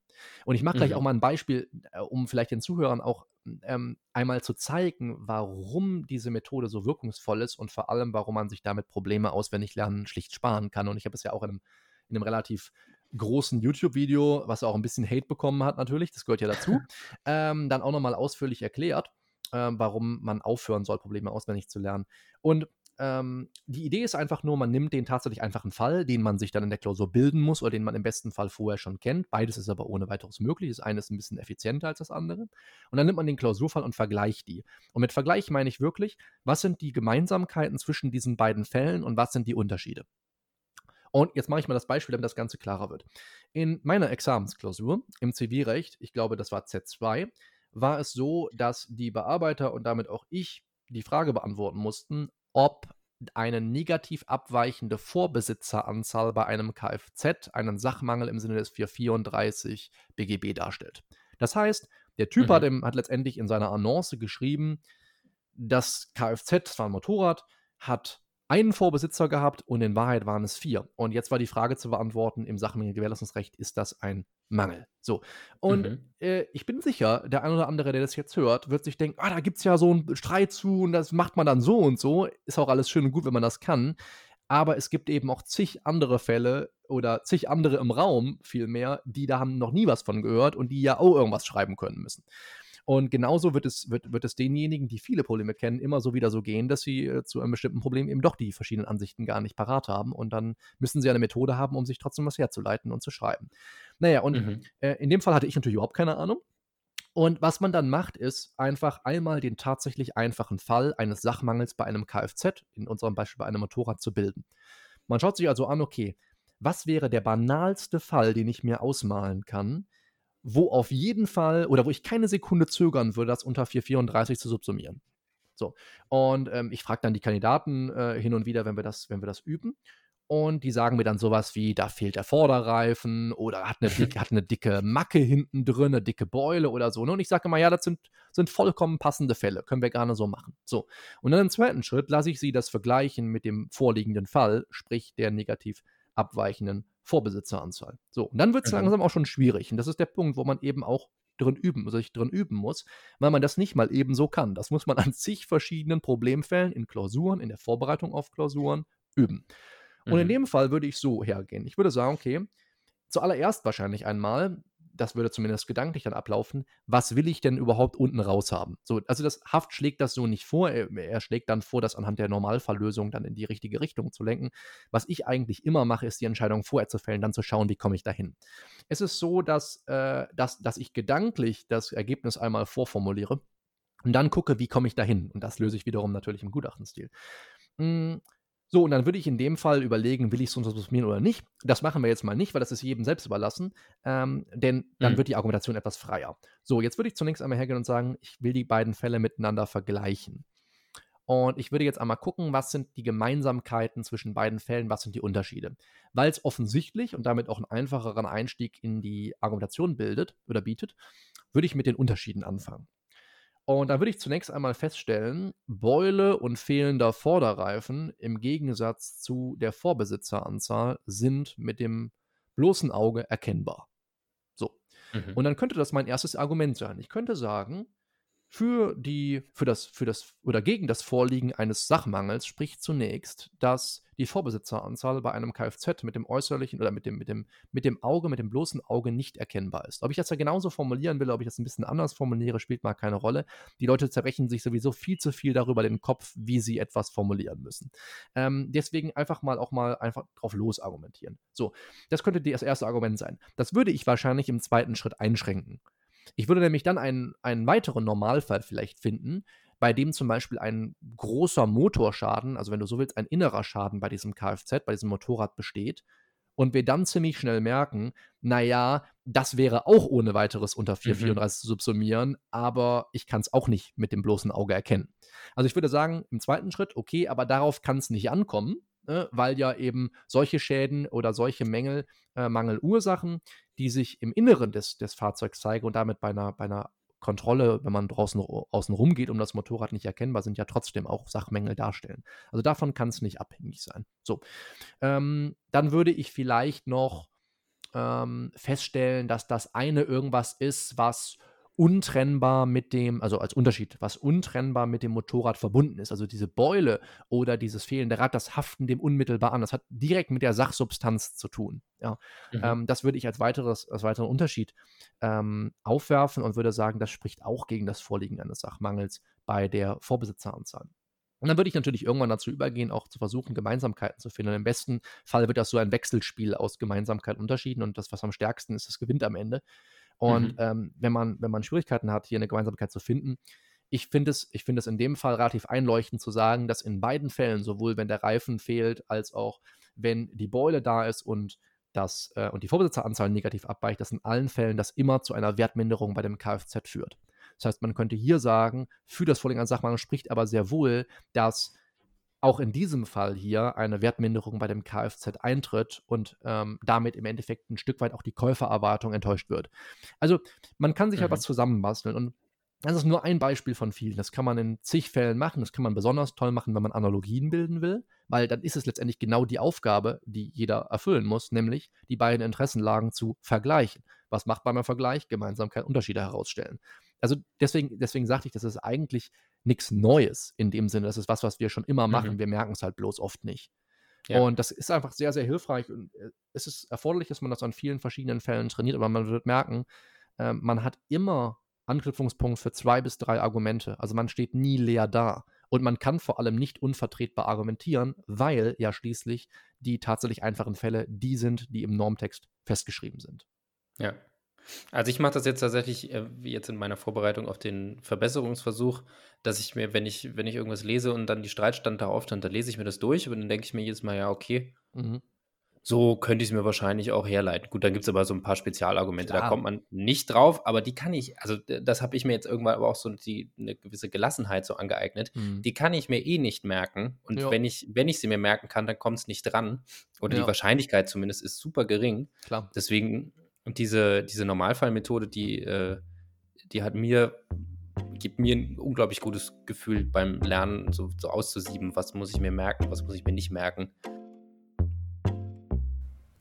Und ich mache gleich mhm. auch mal ein Beispiel, äh, um vielleicht den Zuhörern auch ähm, einmal zu zeigen, warum diese Methode so wirkungsvoll ist und vor allem, warum man sich damit Probleme auswendig lernen schlicht sparen kann. Und ich habe es ja auch in einem, in einem relativ großen YouTube-Video, was auch ein bisschen Hate bekommen hat, natürlich, das gehört ja dazu, ähm, dann auch nochmal ausführlich erklärt, äh, warum man aufhören soll, Probleme auswendig zu lernen. Und ähm, die Idee ist einfach nur, man nimmt den tatsächlich einfachen Fall, den man sich dann in der Klausur bilden muss oder den man im besten Fall vorher schon kennt. Beides ist aber ohne weiteres möglich. Das eine ist ein bisschen effizienter als das andere. Und dann nimmt man den Klausurfall und vergleicht die. Und mit Vergleich meine ich wirklich, was sind die Gemeinsamkeiten zwischen diesen beiden Fällen und was sind die Unterschiede? Und jetzt mache ich mal das Beispiel, damit das Ganze klarer wird. In meiner Examensklausur im Zivilrecht, ich glaube, das war Z2, war es so, dass die Bearbeiter und damit auch ich die Frage beantworten mussten, ob eine negativ abweichende Vorbesitzeranzahl bei einem Kfz einen Sachmangel im Sinne des 434 BGB darstellt. Das heißt, der Typ mhm. hat, im, hat letztendlich in seiner Annonce geschrieben, das Kfz, das war ein Motorrad, hat einen Vorbesitzer gehabt und in Wahrheit waren es vier. Und jetzt war die Frage zu beantworten im Sachmenge-Gewährleistungsrecht, ist das ein Mangel? So. Und mhm. äh, ich bin sicher, der eine oder andere, der das jetzt hört, wird sich denken, ah, da gibt es ja so einen Streit zu und das macht man dann so und so. Ist auch alles schön und gut, wenn man das kann. Aber es gibt eben auch zig andere Fälle oder zig andere im Raum vielmehr, die da haben noch nie was von gehört und die ja auch irgendwas schreiben können müssen. Und genauso wird es, wird, wird es denjenigen, die viele Probleme kennen, immer so wieder so gehen, dass sie äh, zu einem bestimmten Problem eben doch die verschiedenen Ansichten gar nicht parat haben. Und dann müssen sie eine Methode haben, um sich trotzdem was herzuleiten und zu schreiben. Naja, und mhm. äh, in dem Fall hatte ich natürlich überhaupt keine Ahnung. Und was man dann macht, ist einfach einmal den tatsächlich einfachen Fall eines Sachmangels bei einem Kfz, in unserem Beispiel bei einem Motorrad, zu bilden. Man schaut sich also an, okay, was wäre der banalste Fall, den ich mir ausmalen kann, wo auf jeden Fall oder wo ich keine Sekunde zögern würde, das unter 434 zu subsumieren. So. Und ähm, ich frage dann die Kandidaten äh, hin und wieder, wenn wir, das, wenn wir das üben. Und die sagen mir dann sowas wie, da fehlt der Vorderreifen oder hat eine dicke, hat eine dicke Macke hinten drin, eine dicke Beule oder so. Ne? Und ich sage immer, ja, das sind, sind vollkommen passende Fälle, können wir gerne so machen. So. Und dann im zweiten Schritt lasse ich sie das vergleichen mit dem vorliegenden Fall, sprich der negativ abweichenden Vorbesitzeranzahl. So, und dann wird es mhm. langsam auch schon schwierig. Und das ist der Punkt, wo man eben auch drin üben, sich drin üben muss, weil man das nicht mal eben so kann. Das muss man an zig verschiedenen Problemfällen in Klausuren, in der Vorbereitung auf Klausuren üben. Und mhm. in dem Fall würde ich so hergehen. Ich würde sagen, okay, zuallererst wahrscheinlich einmal, das würde zumindest gedanklich dann ablaufen, was will ich denn überhaupt unten raus haben? So, also das Haft schlägt das so nicht vor. Er, er, schlägt dann vor, das anhand der Normalfalllösung dann in die richtige Richtung zu lenken. Was ich eigentlich immer mache, ist die Entscheidung vorher zu fällen, dann zu schauen, wie komme ich dahin. Es ist so, dass, äh, dass, dass ich gedanklich das Ergebnis einmal vorformuliere und dann gucke, wie komme ich dahin. Und das löse ich wiederum natürlich im Gutachtenstil. Hm, so, und dann würde ich in dem Fall überlegen, will ich es subsumieren oder nicht. Das machen wir jetzt mal nicht, weil das ist jedem selbst überlassen, ähm, denn dann mhm. wird die Argumentation etwas freier. So, jetzt würde ich zunächst einmal hergehen und sagen, ich will die beiden Fälle miteinander vergleichen. Und ich würde jetzt einmal gucken, was sind die Gemeinsamkeiten zwischen beiden Fällen, was sind die Unterschiede. Weil es offensichtlich und damit auch einen einfacheren Einstieg in die Argumentation bildet oder bietet, würde ich mit den Unterschieden anfangen. Und da würde ich zunächst einmal feststellen, Beule und fehlender Vorderreifen im Gegensatz zu der Vorbesitzeranzahl sind mit dem bloßen Auge erkennbar. So. Mhm. Und dann könnte das mein erstes Argument sein. Ich könnte sagen, für die, für das, für das oder gegen das Vorliegen eines Sachmangels spricht zunächst, dass die Vorbesitzeranzahl bei einem Kfz mit dem äußerlichen oder mit dem, mit dem, mit dem Auge, mit dem bloßen Auge nicht erkennbar ist. Ob ich das ja genauso formulieren will, ob ich das ein bisschen anders formuliere, spielt mal keine Rolle. Die Leute zerbrechen sich sowieso viel zu viel darüber den Kopf, wie sie etwas formulieren müssen. Ähm, deswegen einfach mal auch mal einfach drauf los argumentieren. So, das könnte das erste Argument sein. Das würde ich wahrscheinlich im zweiten Schritt einschränken. Ich würde nämlich dann einen, einen weiteren Normalfall vielleicht finden, bei dem zum Beispiel ein großer Motorschaden, also wenn du so willst, ein innerer Schaden bei diesem Kfz, bei diesem Motorrad besteht. Und wir dann ziemlich schnell merken, naja, das wäre auch ohne weiteres unter 434 mhm. zu subsumieren, aber ich kann es auch nicht mit dem bloßen Auge erkennen. Also ich würde sagen, im zweiten Schritt, okay, aber darauf kann es nicht ankommen, ne, weil ja eben solche Schäden oder solche Mängel, äh, Mangelursachen, die sich im Inneren des, des Fahrzeugs zeigen und damit bei einer, bei einer Kontrolle, wenn man draußen außen rum geht, um das Motorrad nicht erkennbar sind, ja trotzdem auch Sachmängel darstellen. Also davon kann es nicht abhängig sein. So, ähm, dann würde ich vielleicht noch ähm, feststellen, dass das eine irgendwas ist, was untrennbar mit dem, also als Unterschied, was untrennbar mit dem Motorrad verbunden ist. Also diese Beule oder dieses fehlende Rad, das haften dem unmittelbar an. Das hat direkt mit der Sachsubstanz zu tun. Ja. Mhm. Ähm, das würde ich als, weiteres, als weiteren Unterschied ähm, aufwerfen und würde sagen, das spricht auch gegen das Vorliegen eines Sachmangels bei der Vorbesitzeranzahl. Und dann würde ich natürlich irgendwann dazu übergehen, auch zu versuchen, Gemeinsamkeiten zu finden. Und Im besten Fall wird das so ein Wechselspiel aus Gemeinsamkeiten und Unterschieden und das, was am stärksten ist, das gewinnt am Ende. Und mhm. ähm, wenn, man, wenn man Schwierigkeiten hat, hier eine Gemeinsamkeit zu finden, ich finde es, find es in dem Fall relativ einleuchtend zu sagen, dass in beiden Fällen, sowohl wenn der Reifen fehlt, als auch wenn die Beule da ist und, das, äh, und die Vorbesitzeranzahl negativ abweicht, dass in allen Fällen das immer zu einer Wertminderung bei dem Kfz führt. Das heißt, man könnte hier sagen, für das Vorliegen an Sachmangel spricht aber sehr wohl, dass auch in diesem Fall hier eine Wertminderung bei dem Kfz eintritt und ähm, damit im Endeffekt ein Stück weit auch die Käufererwartung enttäuscht wird. Also man kann sich mhm. halt was zusammenbasteln und das ist nur ein Beispiel von vielen. Das kann man in zig Fällen machen. Das kann man besonders toll machen, wenn man Analogien bilden will, weil dann ist es letztendlich genau die Aufgabe, die jeder erfüllen muss, nämlich die beiden Interessenlagen zu vergleichen. Was macht man beim Vergleich? Gemeinsamkeit, Unterschiede herausstellen. Also deswegen, deswegen sagte ich, das ist eigentlich nichts Neues in dem Sinne. Das ist was, was wir schon immer machen. Mhm. Wir merken es halt bloß oft nicht. Ja. Und das ist einfach sehr, sehr hilfreich. Und äh, es ist erforderlich, dass man das an vielen verschiedenen Fällen trainiert, aber man wird merken, äh, man hat immer Anknüpfungspunkt für zwei bis drei Argumente. Also man steht nie leer da. Und man kann vor allem nicht unvertretbar argumentieren, weil ja schließlich die tatsächlich einfachen Fälle die sind, die im Normtext festgeschrieben sind. Ja. Also ich mache das jetzt tatsächlich, äh, wie jetzt in meiner Vorbereitung auf den Verbesserungsversuch, dass ich mir, wenn ich, wenn ich irgendwas lese und dann die Streitstand da aufstand, dann lese ich mir das durch und dann denke ich mir jedes Mal, ja, okay, mhm. so könnte ich es mir wahrscheinlich auch herleiten. Gut, dann gibt es aber so ein paar Spezialargumente, Klar. da kommt man nicht drauf, aber die kann ich, also das habe ich mir jetzt irgendwann aber auch so die, eine gewisse Gelassenheit so angeeignet, mhm. die kann ich mir eh nicht merken und jo. wenn ich, wenn ich sie mir merken kann, dann kommt es nicht dran oder ja. die Wahrscheinlichkeit zumindest ist super gering. Klar. Deswegen und diese, diese Normalfallmethode, die, äh, die hat mir, gibt mir ein unglaublich gutes Gefühl beim Lernen, so, so auszusieben, was muss ich mir merken, was muss ich mir nicht merken.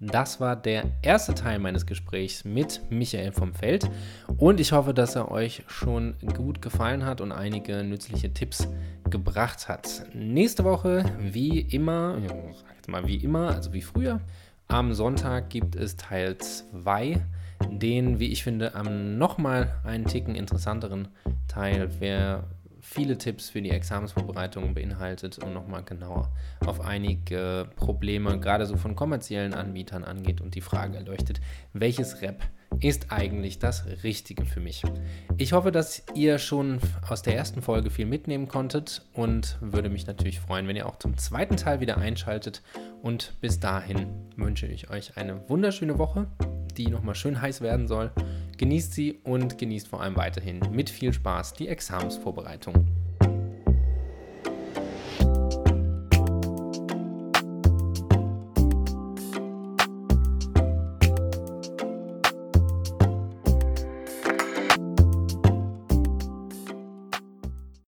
Das war der erste Teil meines Gesprächs mit Michael vom Feld und ich hoffe, dass er euch schon gut gefallen hat und einige nützliche Tipps gebracht hat. Nächste Woche, wie immer, ich sag jetzt mal wie immer, also wie früher, Am Sonntag gibt es Teil 2, den, wie ich finde, am nochmal einen Ticken interessanteren Teil, wer viele Tipps für die Examensvorbereitung beinhaltet und nochmal genauer auf einige Probleme, gerade so von kommerziellen Anbietern angeht und die Frage erleuchtet, welches Rep ist eigentlich das Richtige für mich. Ich hoffe, dass ihr schon aus der ersten Folge viel mitnehmen konntet und würde mich natürlich freuen, wenn ihr auch zum zweiten Teil wieder einschaltet. Und bis dahin wünsche ich euch eine wunderschöne Woche, die nochmal schön heiß werden soll. Genießt sie und genießt vor allem weiterhin mit viel Spaß die Examensvorbereitung.